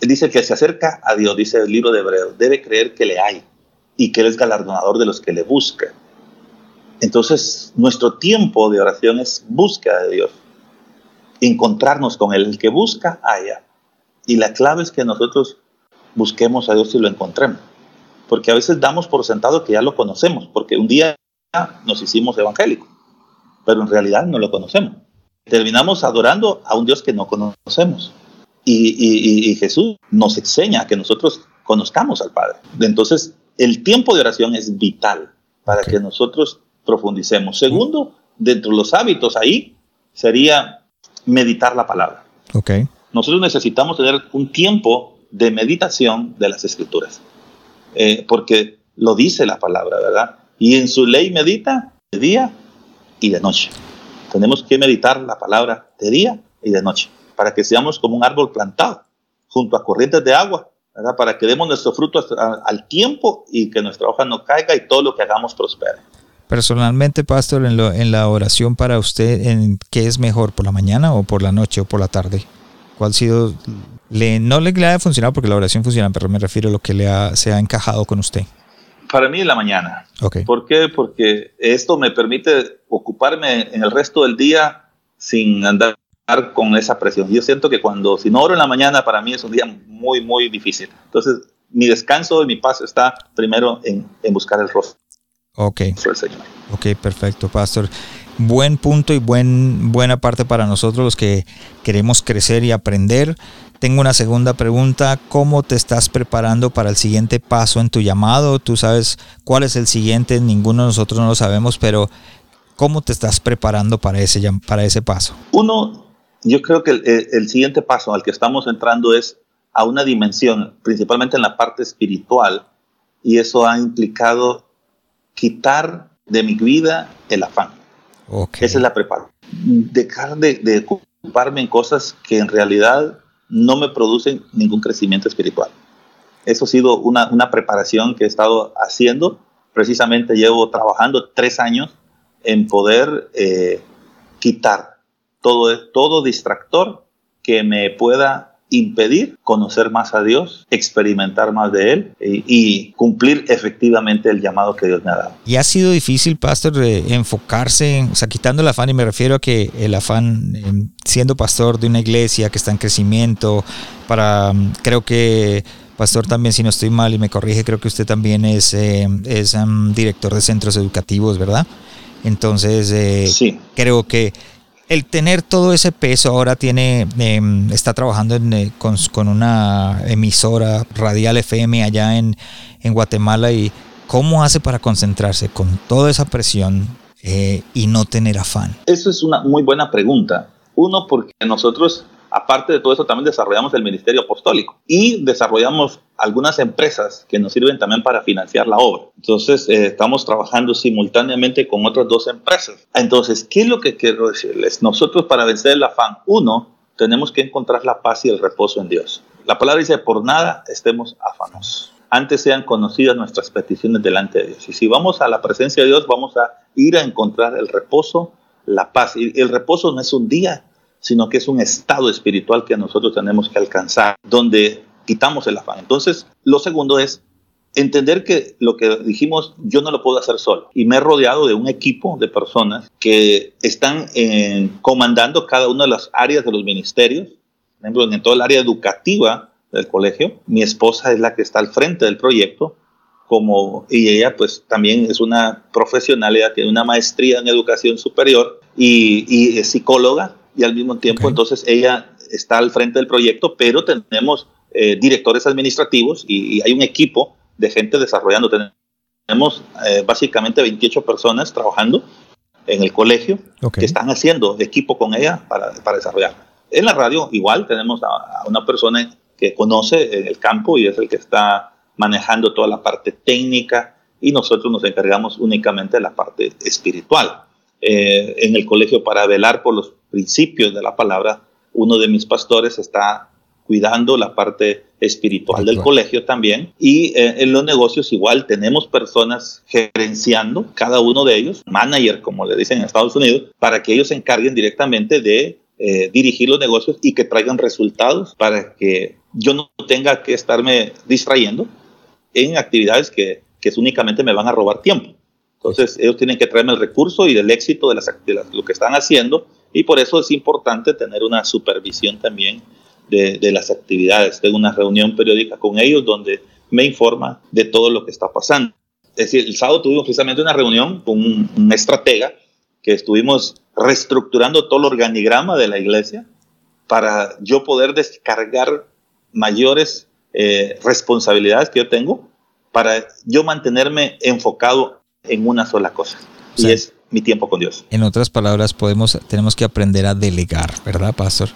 dice que se acerca a Dios, dice el libro de Hebreos, debe creer que le hay y que Él es galardonador de los que le buscan. Entonces, nuestro tiempo de oración es búsqueda de Dios, encontrarnos con Él. El que busca, haya. Y la clave es que nosotros busquemos a Dios y lo encontremos. Porque a veces damos por sentado que ya lo conocemos, porque un día nos hicimos evangélicos pero en realidad no lo conocemos. Terminamos adorando a un Dios que no conocemos. Y, Jesús nos enseña que nosotros conozcamos al Padre. Entonces, el tiempo de oración es vital para que nosotros profundicemos. Segundo, dentro de los hábitos ahí sería meditar la palabra. Okay. Nosotros necesitamos tener un tiempo de meditación de las escrituras. Eh, porque lo dice la palabra, ¿verdad? Y en su ley medita de día y de noche. Tenemos que meditar la palabra de día y de noche, para que seamos como un árbol plantado junto a corrientes de agua. Para que demos nuestros frutos al tiempo y que nuestra hoja no caiga y todo lo que hagamos prospere. Personalmente, pastor, en la oración para usted, ¿en ¿qué es mejor, por la mañana o por la noche o por la tarde? ¿Cuál ha sido, le, no le, le ha funcionado porque la oración funciona, pero me refiero a lo que le ha, se ha encajado con usted? Para mí en la mañana. Okay. ¿Por qué? Porque esto me permite ocuparme en el resto del día sin andar con esa presión. Yo siento que cuando, si no oro en la mañana, para mí es un día muy, muy difícil. Entonces, mi descanso y mi paz está primero en, en buscar el rostro Ok. Ok, perfecto, Pastor. Buen punto y buen, buena parte para nosotros los que queremos crecer y aprender. Tengo una segunda pregunta. ¿Cómo te estás preparando para el siguiente paso en tu llamado? Tú sabes cuál es el siguiente, ninguno de nosotros no lo sabemos, pero ¿cómo te estás preparando para ese, para ese paso? Uno, yo creo que el, el siguiente paso al que estamos entrando es a una dimensión, principalmente en la parte espiritual, y eso ha implicado quitar de mi vida el afán. Okay. Esa es la preparación. Dejar de, de, ocuparme en cosas que en realidad no me producen ningún crecimiento espiritual. Eso ha sido una, una preparación que he estado haciendo. Precisamente llevo trabajando tres años en poder eh, quitar todo, todo distractor que me pueda impedir conocer más a Dios, experimentar más de Él y, y, cumplir efectivamente el llamado que Dios me ha dado. ¿Y ha sido difícil, pastor, de enfocarse, en, o sea, quitando el afán, y me refiero a que el afán, eh, siendo pastor de una iglesia que está en crecimiento, para, creo que pastor también, si no estoy mal y me corrige, creo que usted también es, eh, es um, director de centros educativos, ¿verdad? Entonces, eh, sí. creo que el tener todo ese peso ahora tiene eh, está trabajando en, eh, con, una emisora radial FM allá en, en, Guatemala y cómo hace para concentrarse con toda esa presión eh, y no tener afán. Eso es una muy buena pregunta. Uno porque nosotros aparte de todo eso también desarrollamos el ministerio apostólico y desarrollamos algunas empresas que nos sirven también para financiar la obra. Entonces, eh, estamos trabajando simultáneamente con otras dos empresas. Entonces, ¿qué es lo que quiero decirles? Nosotros para vencer el afán, uno, tenemos que encontrar la paz y el reposo en Dios. La palabra dice, por nada estemos afanosos. Antes sean conocidas nuestras peticiones delante de Dios. Y si vamos a la presencia de Dios, vamos a ir a encontrar el reposo, la paz. Y el reposo no es un día, sino que es un estado espiritual que nosotros tenemos que alcanzar, donde quitamos el afán. Entonces, lo segundo es entender que lo que dijimos yo no lo puedo hacer solo y me he rodeado de un equipo de personas que están eh, comandando cada una de las áreas de los ministerios, por ejemplo, en toda el área educativa del colegio. Mi esposa es la que está al frente del proyecto, como y ella pues también es una profesional, ella tiene una maestría en educación superior y, y es psicóloga y al mismo tiempo okay. entonces ella está al frente del proyecto, pero tenemos eh, directores administrativos y, y, hay un equipo de gente desarrollando. Tenemos eh, básicamente 28 personas trabajando en el colegio okay. que están haciendo equipo con ella para, para, desarrollar. En la radio igual tenemos a, a una persona que conoce el campo y es el que está manejando toda la parte técnica y nosotros nos encargamos únicamente de la parte espiritual. Eh, en el colegio para velar por los principios de la palabra, uno de mis pastores está cuidando la parte espiritual del colegio también. Y eh, en los negocios igual tenemos personas gerenciando, cada uno de ellos, manager, como le dicen en Estados Unidos, para que ellos se encarguen directamente de eh, dirigir los negocios y que traigan resultados para que yo no tenga que estarme distrayendo en actividades que, que únicamente me van a robar tiempo. Entonces, ellos tienen que traerme el recurso y el éxito de, las, de las, lo que están haciendo y por eso es importante tener una supervisión también de, de, las actividades. Tengo una reunión periódica con ellos donde me informa de todo lo que está pasando. Es decir, el sábado tuvimos precisamente una reunión con un, un estratega que estuvimos reestructurando todo el organigrama de la iglesia para yo poder descargar mayores eh, responsabilidades que yo tengo para yo mantenerme enfocado en una sola cosa. Y es mi tiempo con Dios. En otras palabras, podemos, tenemos que aprender a delegar, ¿verdad, Pastor?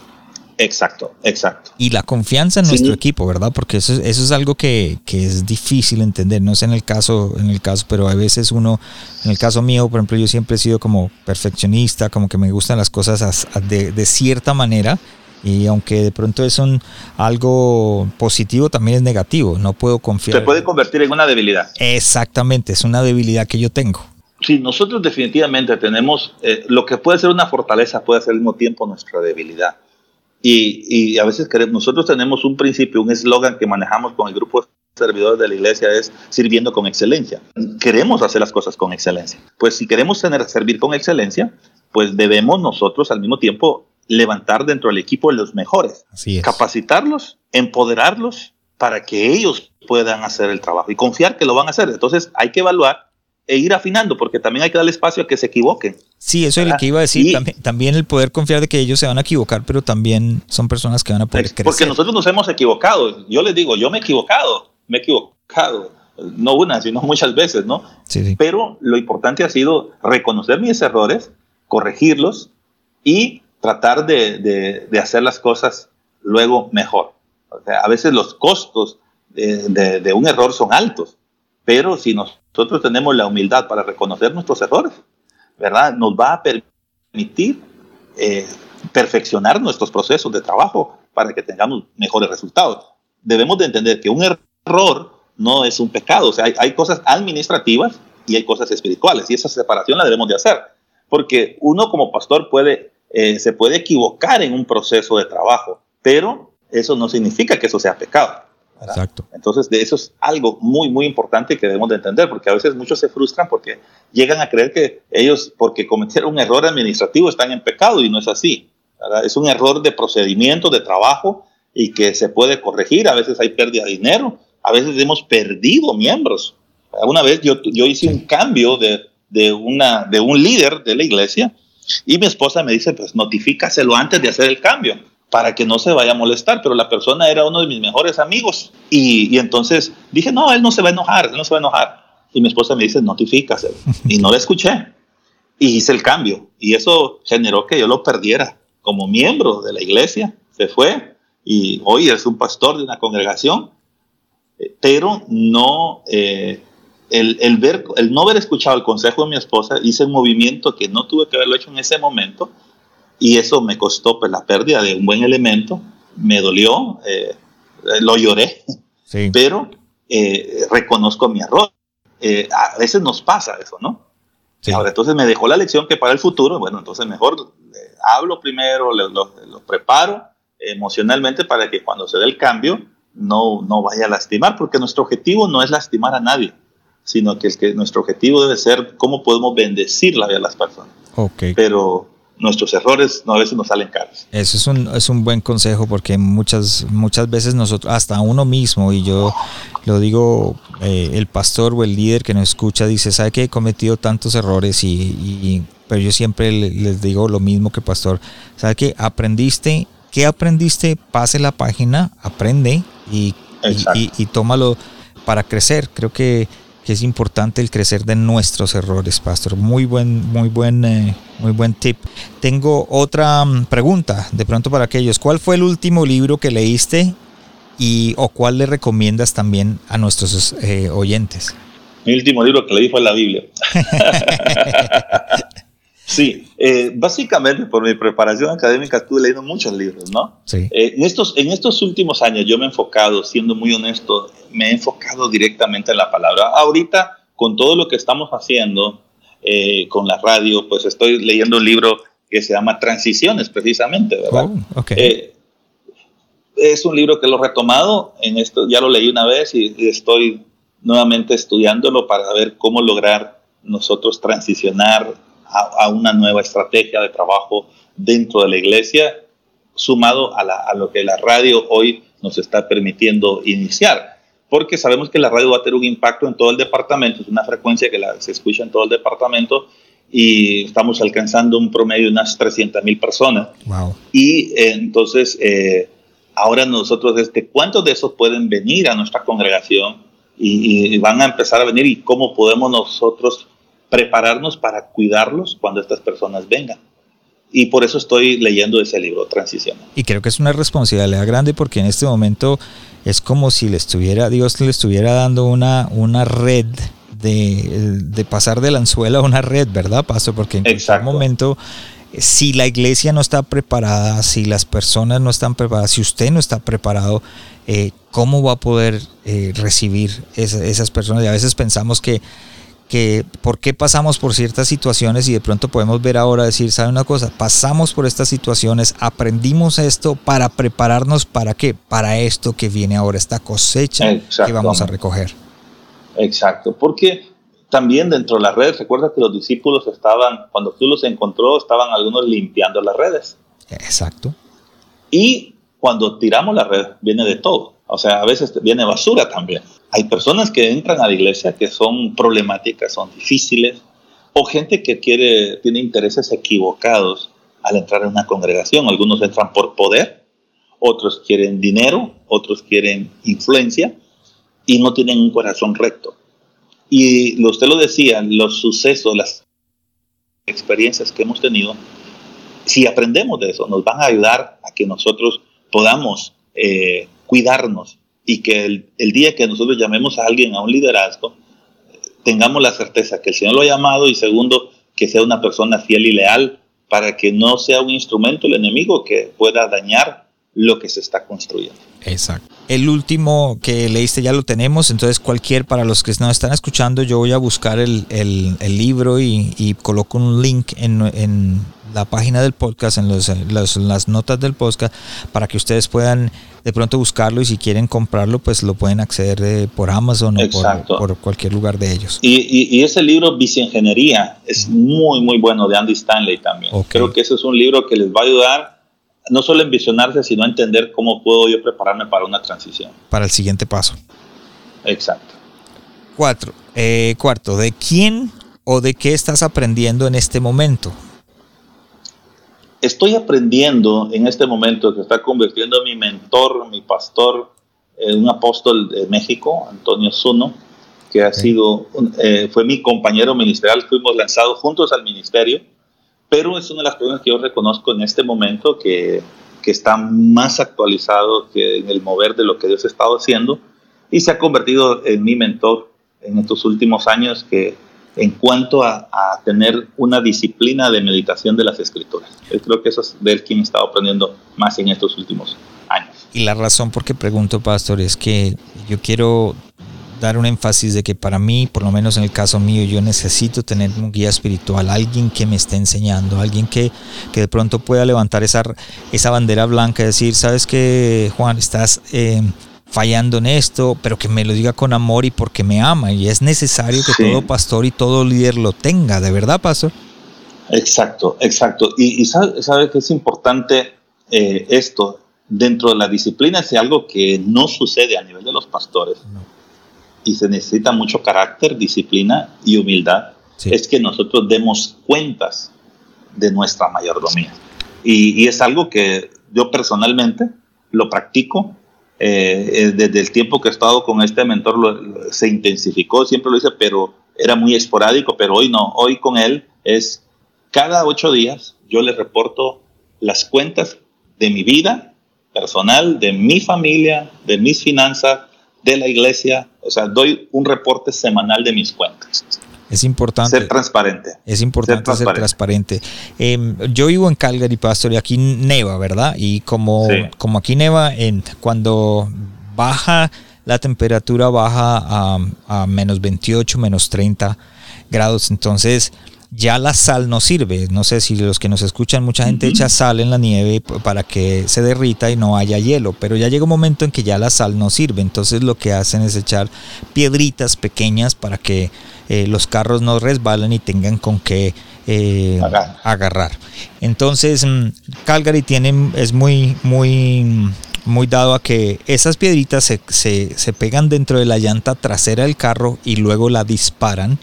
Exacto, exacto. Y la confianza en nuestro equipo, ¿verdad? Porque eso, eso es algo que, que, es difícil entender. No sé en el caso, en el caso, pero a veces uno, en el caso mío, por ejemplo, yo siempre he sido como perfeccionista, como que me gustan las cosas de, de cierta manera. Y aunque de pronto es un algo positivo, también es negativo. No puedo confiar. Se puede convertir en una debilidad. Exactamente, es una debilidad que yo tengo. Sí, nosotros definitivamente tenemos eh, lo que puede ser una fortaleza, puede ser al mismo tiempo nuestra debilidad. Y, a veces queremos, nosotros tenemos un principio, un eslogan que manejamos con el grupo de servidores de la iglesia es sirviendo con excelencia. Queremos hacer las cosas con excelencia. Pues si queremos tener, servir con excelencia, pues debemos nosotros al mismo tiempo levantar dentro del equipo los mejores, capacitarlos, empoderarlos para que ellos puedan hacer el trabajo y confiar que lo van a hacer. Entonces hay que evaluar e ir afinando, porque también hay que darle espacio a que se equivoquen. Sí, eso es lo que iba a decir. también, el poder confiar de que ellos se van a equivocar, pero también son personas que van a poder crecer. Porque nosotros nos hemos equivocado. Yo les digo, yo me he equivocado, me he equivocado. No una, sino muchas veces, ¿no? Sí, Pero lo importante ha sido reconocer mis errores, corregirlos y tratar de, hacer las cosas luego mejor. a veces los costos de, de un error son altos, pero si nos nosotros tenemos la humildad para reconocer nuestros errores, ¿verdad? Nos va a permitir eh, perfeccionar nuestros procesos de trabajo para que tengamos mejores resultados. Debemos de entender que un error no es un pecado, o sea, hay, cosas administrativas y hay cosas espirituales y esa separación la debemos de hacer, porque uno como pastor puede, eh, se puede equivocar en un proceso de trabajo, pero eso no significa que eso sea pecado. Exacto. Entonces, de eso es algo muy, muy importante que debemos de entender, porque a veces muchos se frustran porque llegan a creer que ellos, porque cometieron un error administrativo, están en pecado y no es así. Es un error de procedimiento, de trabajo y que se puede corregir. A veces hay pérdida de dinero, a veces hemos perdido miembros. Una vez yo, yo hice un cambio de, de, una, de un líder de la iglesia y mi esposa me dice, pues notifícaselo antes de hacer el cambio para que no se vaya a molestar, pero la persona era uno de mis mejores amigos. Y, entonces dije, no, él no se va a enojar, él no se va a enojar. Y mi esposa me dice, notifícase. Y no le escuché. Y hice el cambio. Y eso generó que yo lo perdiera como miembro de la iglesia. Se fue y hoy es un pastor de una congregación. Eh, pero no, eh, el, el, ver, el no haber escuchado el consejo de mi esposa, hice un movimiento que no tuve que haberlo hecho en ese momento y eso me costó pues, la pérdida de un buen elemento, me dolió, eh, lo lloré, pero eh, reconozco mi error. Eh, a veces nos pasa eso, ¿no? Ahora, entonces me dejó la lección que para el futuro, bueno, entonces mejor hablo primero, lo, lo, preparo emocionalmente para que cuando se dé el cambio no, no vaya a lastimar, porque nuestro objetivo no es lastimar a nadie, sino que, que nuestro objetivo debe ser cómo podemos bendecir la vida de las personas. Okay. Pero nuestros errores no a veces nos salen caros. Eso es un, es un buen consejo porque muchas, muchas veces nosotros, hasta uno mismo, y yo lo digo, eh, el pastor o el líder que nos escucha dice, ¿sabe que he cometido tantos errores? Y, pero yo siempre les digo lo mismo que pastor, ¿sabe que aprendiste? ¿Qué aprendiste? Pase la página, aprende y, y, y tómalo para crecer. Creo que que es importante el crecer de nuestros errores, pastor. Muy buen, muy buen, eh, muy buen tip. Tengo otra mm, pregunta, de pronto para aquellos. ¿Cuál fue el último libro que leíste y o cuál le recomiendas también a nuestros eh, oyentes? Mi último libro que leí fue la Biblia. Sí, eh, básicamente por mi preparación académica estuve leyendo muchos libros, ¿no? Sí. Eh, en, estos, en estos últimos años yo me he enfocado, siendo muy honesto, me he enfocado directamente en la palabra. Ahorita, con todo lo que estamos haciendo eh, con la radio, pues estoy leyendo un libro que se llama Transiciones, precisamente, ¿verdad? Oh, okay. es un libro que lo he retomado, en esto ya lo leí una vez y estoy nuevamente estudiándolo para ver cómo lograr nosotros transicionar a, una nueva estrategia de trabajo dentro de la iglesia, sumado a, lo que la radio hoy nos está permitiendo iniciar. Porque sabemos que la radio va a tener un impacto en todo el departamento, es una frecuencia que se escucha en todo el departamento y estamos alcanzando un promedio de unas 300 mil personas. Y eh, entonces, eh, ahora nosotros, este, ¿cuántos de esos pueden venir a nuestra congregación y, y, van a empezar a venir y cómo podemos nosotros prepararnos para cuidarlos cuando estas personas vengan. y por eso estoy leyendo ese libro, Transición. Y creo que es una responsabilidad grande porque en este momento es como si le estuviera, Dios le estuviera dando una, una red de, de pasar del anzuelo a una red, ¿verdad, Pastor? Porque en cualquier momento, si la iglesia no está preparada, si las personas no están preparadas, si usted no está preparado, eh, ¿cómo va a poder eh, recibir esas personas? Y a veces pensamos que que por qué pasamos por ciertas situaciones y de pronto podemos ver ahora decir, ¿sabe una cosa? Pasamos por estas situaciones, aprendimos esto para prepararnos para qué? Para esto que viene ahora, esta cosecha que vamos a recoger. Exacto, porque también dentro de las redes, recuerda que los discípulos estaban, cuando tú los encontró, estaban algunos limpiando las redes. Exacto. Y cuando tiramos la red, viene de todo. O sea, a veces viene basura también. Hay personas que entran a la iglesia que son problemáticas, son difíciles, o gente que quiere, tiene intereses equivocados al entrar en una congregación. Algunos entran por poder, otros quieren dinero, otros quieren influencia y no tienen un corazón recto. Y usted lo decía, los sucesos, las experiencias que hemos tenido, si aprendemos de eso, nos van a ayudar a que nosotros podamos eh, cuidarnos y que el, día que nosotros llamemos a alguien a un liderazgo, tengamos la certeza que el Señor lo ha llamado y segundo, que sea una persona fiel y leal para que no sea un instrumento el enemigo que pueda dañar lo que se está construyendo. Exacto. El último que leíste ya lo tenemos, entonces cualquier, para los que no están escuchando, yo voy a buscar el, libro y, coloco un link en, en la página del podcast, en las notas del podcast, para que ustedes puedan de pronto buscarlo y si quieren comprarlo, pues lo pueden acceder eh, por Amazon o por, cualquier lugar de ellos. Y, ese libro, Viceingeniería, es muy, muy bueno de Andy Stanley también. Creo que ese es un libro que les va a ayudar no solo en visionarse, sino a entender cómo puedo yo prepararme para una transición. Para el siguiente paso. Exacto. Cuatro. Eh, cuarto, ¿de quién o de qué estás aprendiendo en este momento? Estoy aprendiendo en este momento que está convirtiendo mi mentor, mi pastor, en un apóstol de México, Antonio Zuno, que ha sido, eh, fue mi compañero ministerial, fuimos lanzados juntos al ministerio, pero es una de las personas que yo reconozco en este momento que, que está más actualizado que en el mover de lo que Dios ha estado haciendo y se ha convertido en mi mentor en estos últimos años que en cuanto a, tener una disciplina de meditación de las escrituras. Yo creo que eso es de él quien he estado aprendiendo más en estos últimos años. Y la razón por que pregunto, pastor, es que yo quiero dar un énfasis de que para mí, por lo menos en el caso mío, yo necesito tener un guía espiritual, alguien que me esté enseñando, alguien que, que de pronto pueda levantar esa, esa bandera blanca y decir, sabes que Juan, estás... Eh, fallando en esto, pero que me lo diga con amor y porque me ama. Y es necesario que todo pastor y todo líder lo tenga, ¿de verdad, pastor? Exacto, exacto. Y, sabe, que es importante eh, esto dentro de la disciplina, es algo que no sucede a nivel de los pastores. Y se necesita mucho carácter, disciplina y humildad. Es que nosotros demos cuentas de nuestra mayordomía. Y, y es algo que yo personalmente lo practico eh, eh, desde el tiempo que he estado con este mentor se intensificó, siempre lo hice, pero era muy esporádico, pero hoy no, hoy con él es cada ocho días yo le reporto las cuentas de mi vida personal, de mi familia, de mis finanzas, de la iglesia, o sea, doy un reporte semanal de mis cuentas. Es importante. Ser transparente. Es importante ser transparente. Em, yo vivo en Calgary, Pastor, y aquí neva, ¿verdad? Y como, como aquí neva, en, cuando baja la temperatura, baja a, a menos 28, menos 30 grados. Entonces, ya la sal no sirve. No sé si los que nos escuchan, mucha gente echa sal en la nieve para que se derrita y no haya hielo, pero ya llega un momento en que ya la sal no sirve. Entonces lo que hacen es echar piedritas pequeñas para que eh, los carros no resbalen y tengan con qué eh, agarrar. Entonces, mm, Calgary tiene, es muy, muy, muy dado a que esas piedritas se, se, pegan dentro de la llanta trasera del carro y luego la disparan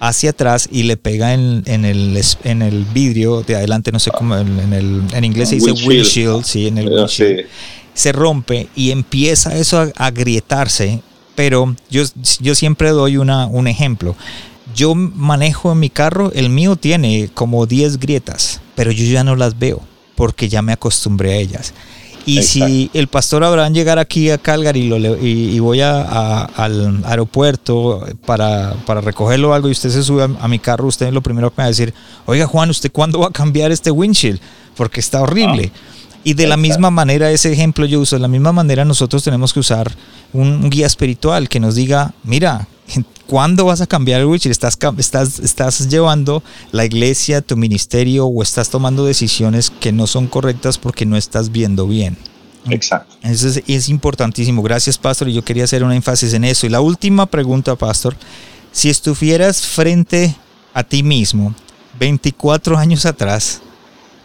hacia atrás y le pega en, en, el, en el vidrio de adelante, no sé cómo, en, el, en inglés se dice windshield, sí, en el windshield. Se rompe y empieza eso a, a grietarse pero yo, yo siempre doy una, un ejemplo. Yo manejo en mi carro, el mío tiene como 10 grietas pero yo ya no las veo porque ya me acostumbré a ellas. Y si el pastor Abraham llegara aquí a Calgary y, voy al aeropuerto para, para, recogerlo algo y usted se sube a, mi carro, usted lo primero que me va a decir, oiga Juan, ¿usted cuándo va a cambiar este windshield? Porque está horrible. Ah. Y de la misma manera, ese ejemplo yo uso, de la misma manera nosotros tenemos que usar un, guía espiritual que nos diga, mira, ¿cuándo vas a cambiar el windshield? ¿Estás, estás, ¿Estás llevando la iglesia, tu ministerio o estás tomando decisiones que no son correctas porque no estás viendo bien? Exacto. Eso es, es importantísimo. Gracias, Pastor. Y yo quería hacer un énfasis en eso. Y la última pregunta, Pastor. Si estuvieras frente a ti mismo 24 años atrás,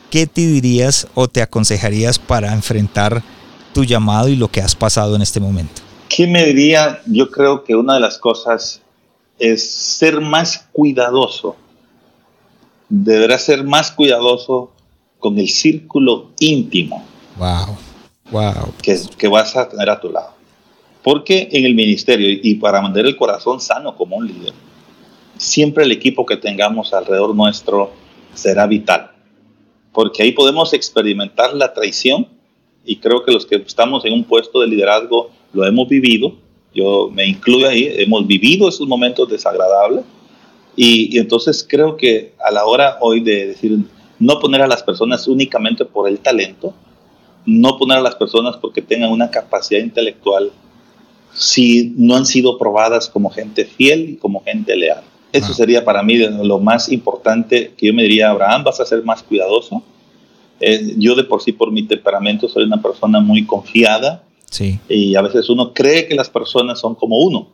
¿qué te dirías o te aconsejarías para enfrentar tu llamado y lo que has pasado en este momento? ¿Qué me diría? Yo creo que una de las cosas es ser más cuidadoso. Deberás ser más cuidadoso con el círculo íntimo. Wow, wow. Que, que vas a tener a tu lado. Porque en el ministerio y para mantener el corazón sano como un líder, siempre el equipo que tengamos alrededor nuestro será vital porque ahí podemos experimentar la traición y creo que los que estamos en un puesto de liderazgo lo hemos vivido, yo me incluyo ahí, hemos vivido esos momentos desagradables y, entonces creo que a la hora hoy de decir, no poner a las personas únicamente por el talento, no poner a las personas porque tengan una capacidad intelectual si no han sido probadas como gente fiel y como gente leal. Eso sería para mí lo más importante que yo me diría, Abraham, vas a ser más cuidadoso. Eh, yo de por sí, por mi temperamento, soy una persona muy confiada. Sí. Y a veces uno cree que las personas son como uno.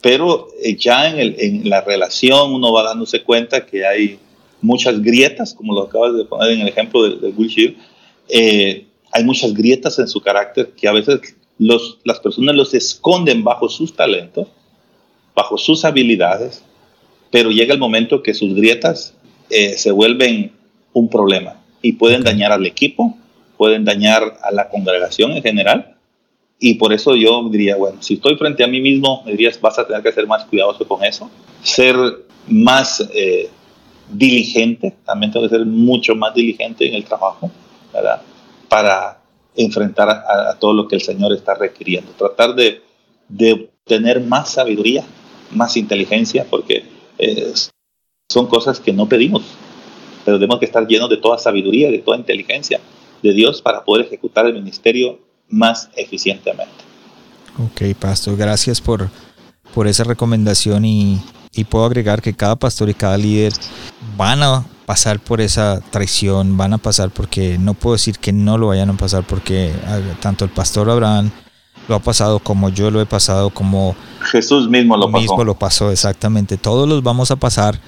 Pero eh, ya en, el, en, la relación uno va dándose cuenta que hay muchas grietas, como lo acabas de poner en el ejemplo de, de Will eh, hay muchas grietas en su carácter que a veces los, las personas los esconden bajo sus talentos bajo sus habilidades, pero llega el momento que sus grietas eh, se vuelven un problema y pueden dañar al equipo, pueden dañar a la congregación en general. Y por eso yo diría, bueno, si estoy frente a mí mismo, me dirías, vas a tener que ser más cuidadoso con eso, ser más eh, diligente, también tengo que ser mucho más diligente en el trabajo, ¿verdad? Para enfrentar a, todo lo que el Señor está requiriendo. Tratar de, de tener más sabiduría, más inteligencia, porque eh, son cosas que no pedimos, pero tenemos que estar llenos de toda sabiduría, de toda inteligencia de Dios para poder ejecutar el ministerio más eficientemente. Ok, pastor, gracias por, por esa recomendación y, y puedo agregar que cada pastor y cada líder van a pasar por esa traición, van a pasar porque no puedo decir que no lo vayan a pasar porque ah, tanto el pastor Abraham lo ha pasado como yo lo he pasado, como Jesús mismo lo pasó. Mismo lo pasó, exactamente. Todos los vamos a pasar,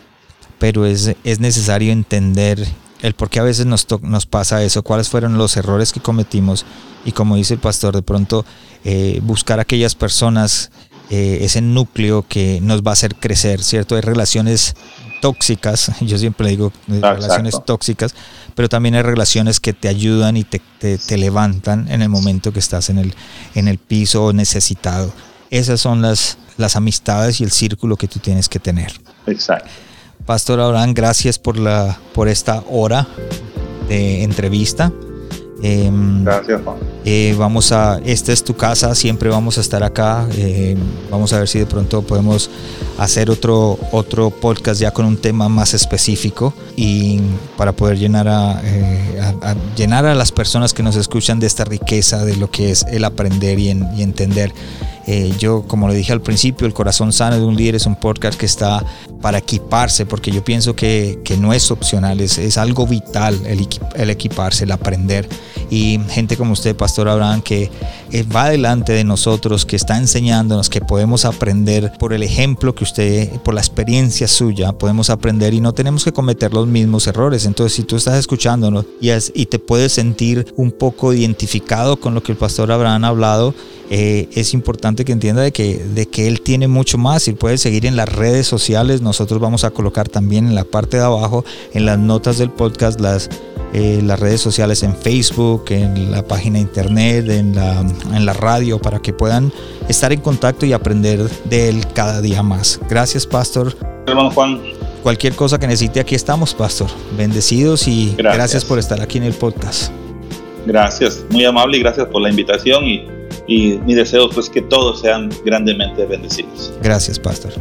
pero es, es necesario entender el por qué a veces nos, nos pasa eso, cuáles fueron los errores que cometimos y como dice el pastor, de pronto eh, buscar aquellas personas, eh, ese núcleo que nos va a hacer crecer, ¿cierto? Hay relaciones tóxicas, yo siempre digo relaciones tóxicas, pero también hay relaciones que te ayudan y te, te, levantan en el momento que estás en el, en el piso necesitado. Esas son las, las amistades y el círculo que tú tienes que tener. Exacto. Pastor Abraham, gracias por, la, por esta hora de entrevista. Em, Gracias, Juan. Eh, vamos a, esta es tu casa, siempre vamos a estar acá. Eh, vamos a ver si de pronto podemos hacer otro, otro podcast ya con un tema más específico y para poder llenar a, eh, llenar a las personas que nos escuchan de esta riqueza de lo que es el aprender y, y entender eh, yo, como le dije al principio, El Corazón Sano de un Líder es un podcast que está para equiparse, porque yo pienso que, que no es opcional, es, es algo vital el, el, equiparse, el aprender. Y gente como usted, Pastor Abraham, que va delante de nosotros, que está enseñándonos, que podemos aprender por el ejemplo que usted, por la experiencia suya, podemos aprender y no tenemos que cometer los mismos errores. Entonces, si tú estás escuchándonos y, y te puedes sentir un poco identificado con lo que el Pastor Abraham ha hablado, eh, es importante que entienda de que, de que él tiene mucho más y puede seguir en las redes sociales. Nosotros vamos a colocar también en la parte de abajo, en las notas del podcast, las, eh, las redes sociales en Facebook, en la página de internet, en la, en la radio, para que puedan estar en contacto y aprender de él cada día más. Gracias, Pastor. Hermano Juan, Cualquier cosa que necesite, aquí estamos, pastor. Bendecidos y gracias, por estar aquí en el podcast. Gracias, muy amable y gracias por la invitación y, y mi deseo pues que todos sean grandemente bendecidos. Gracias, pastor.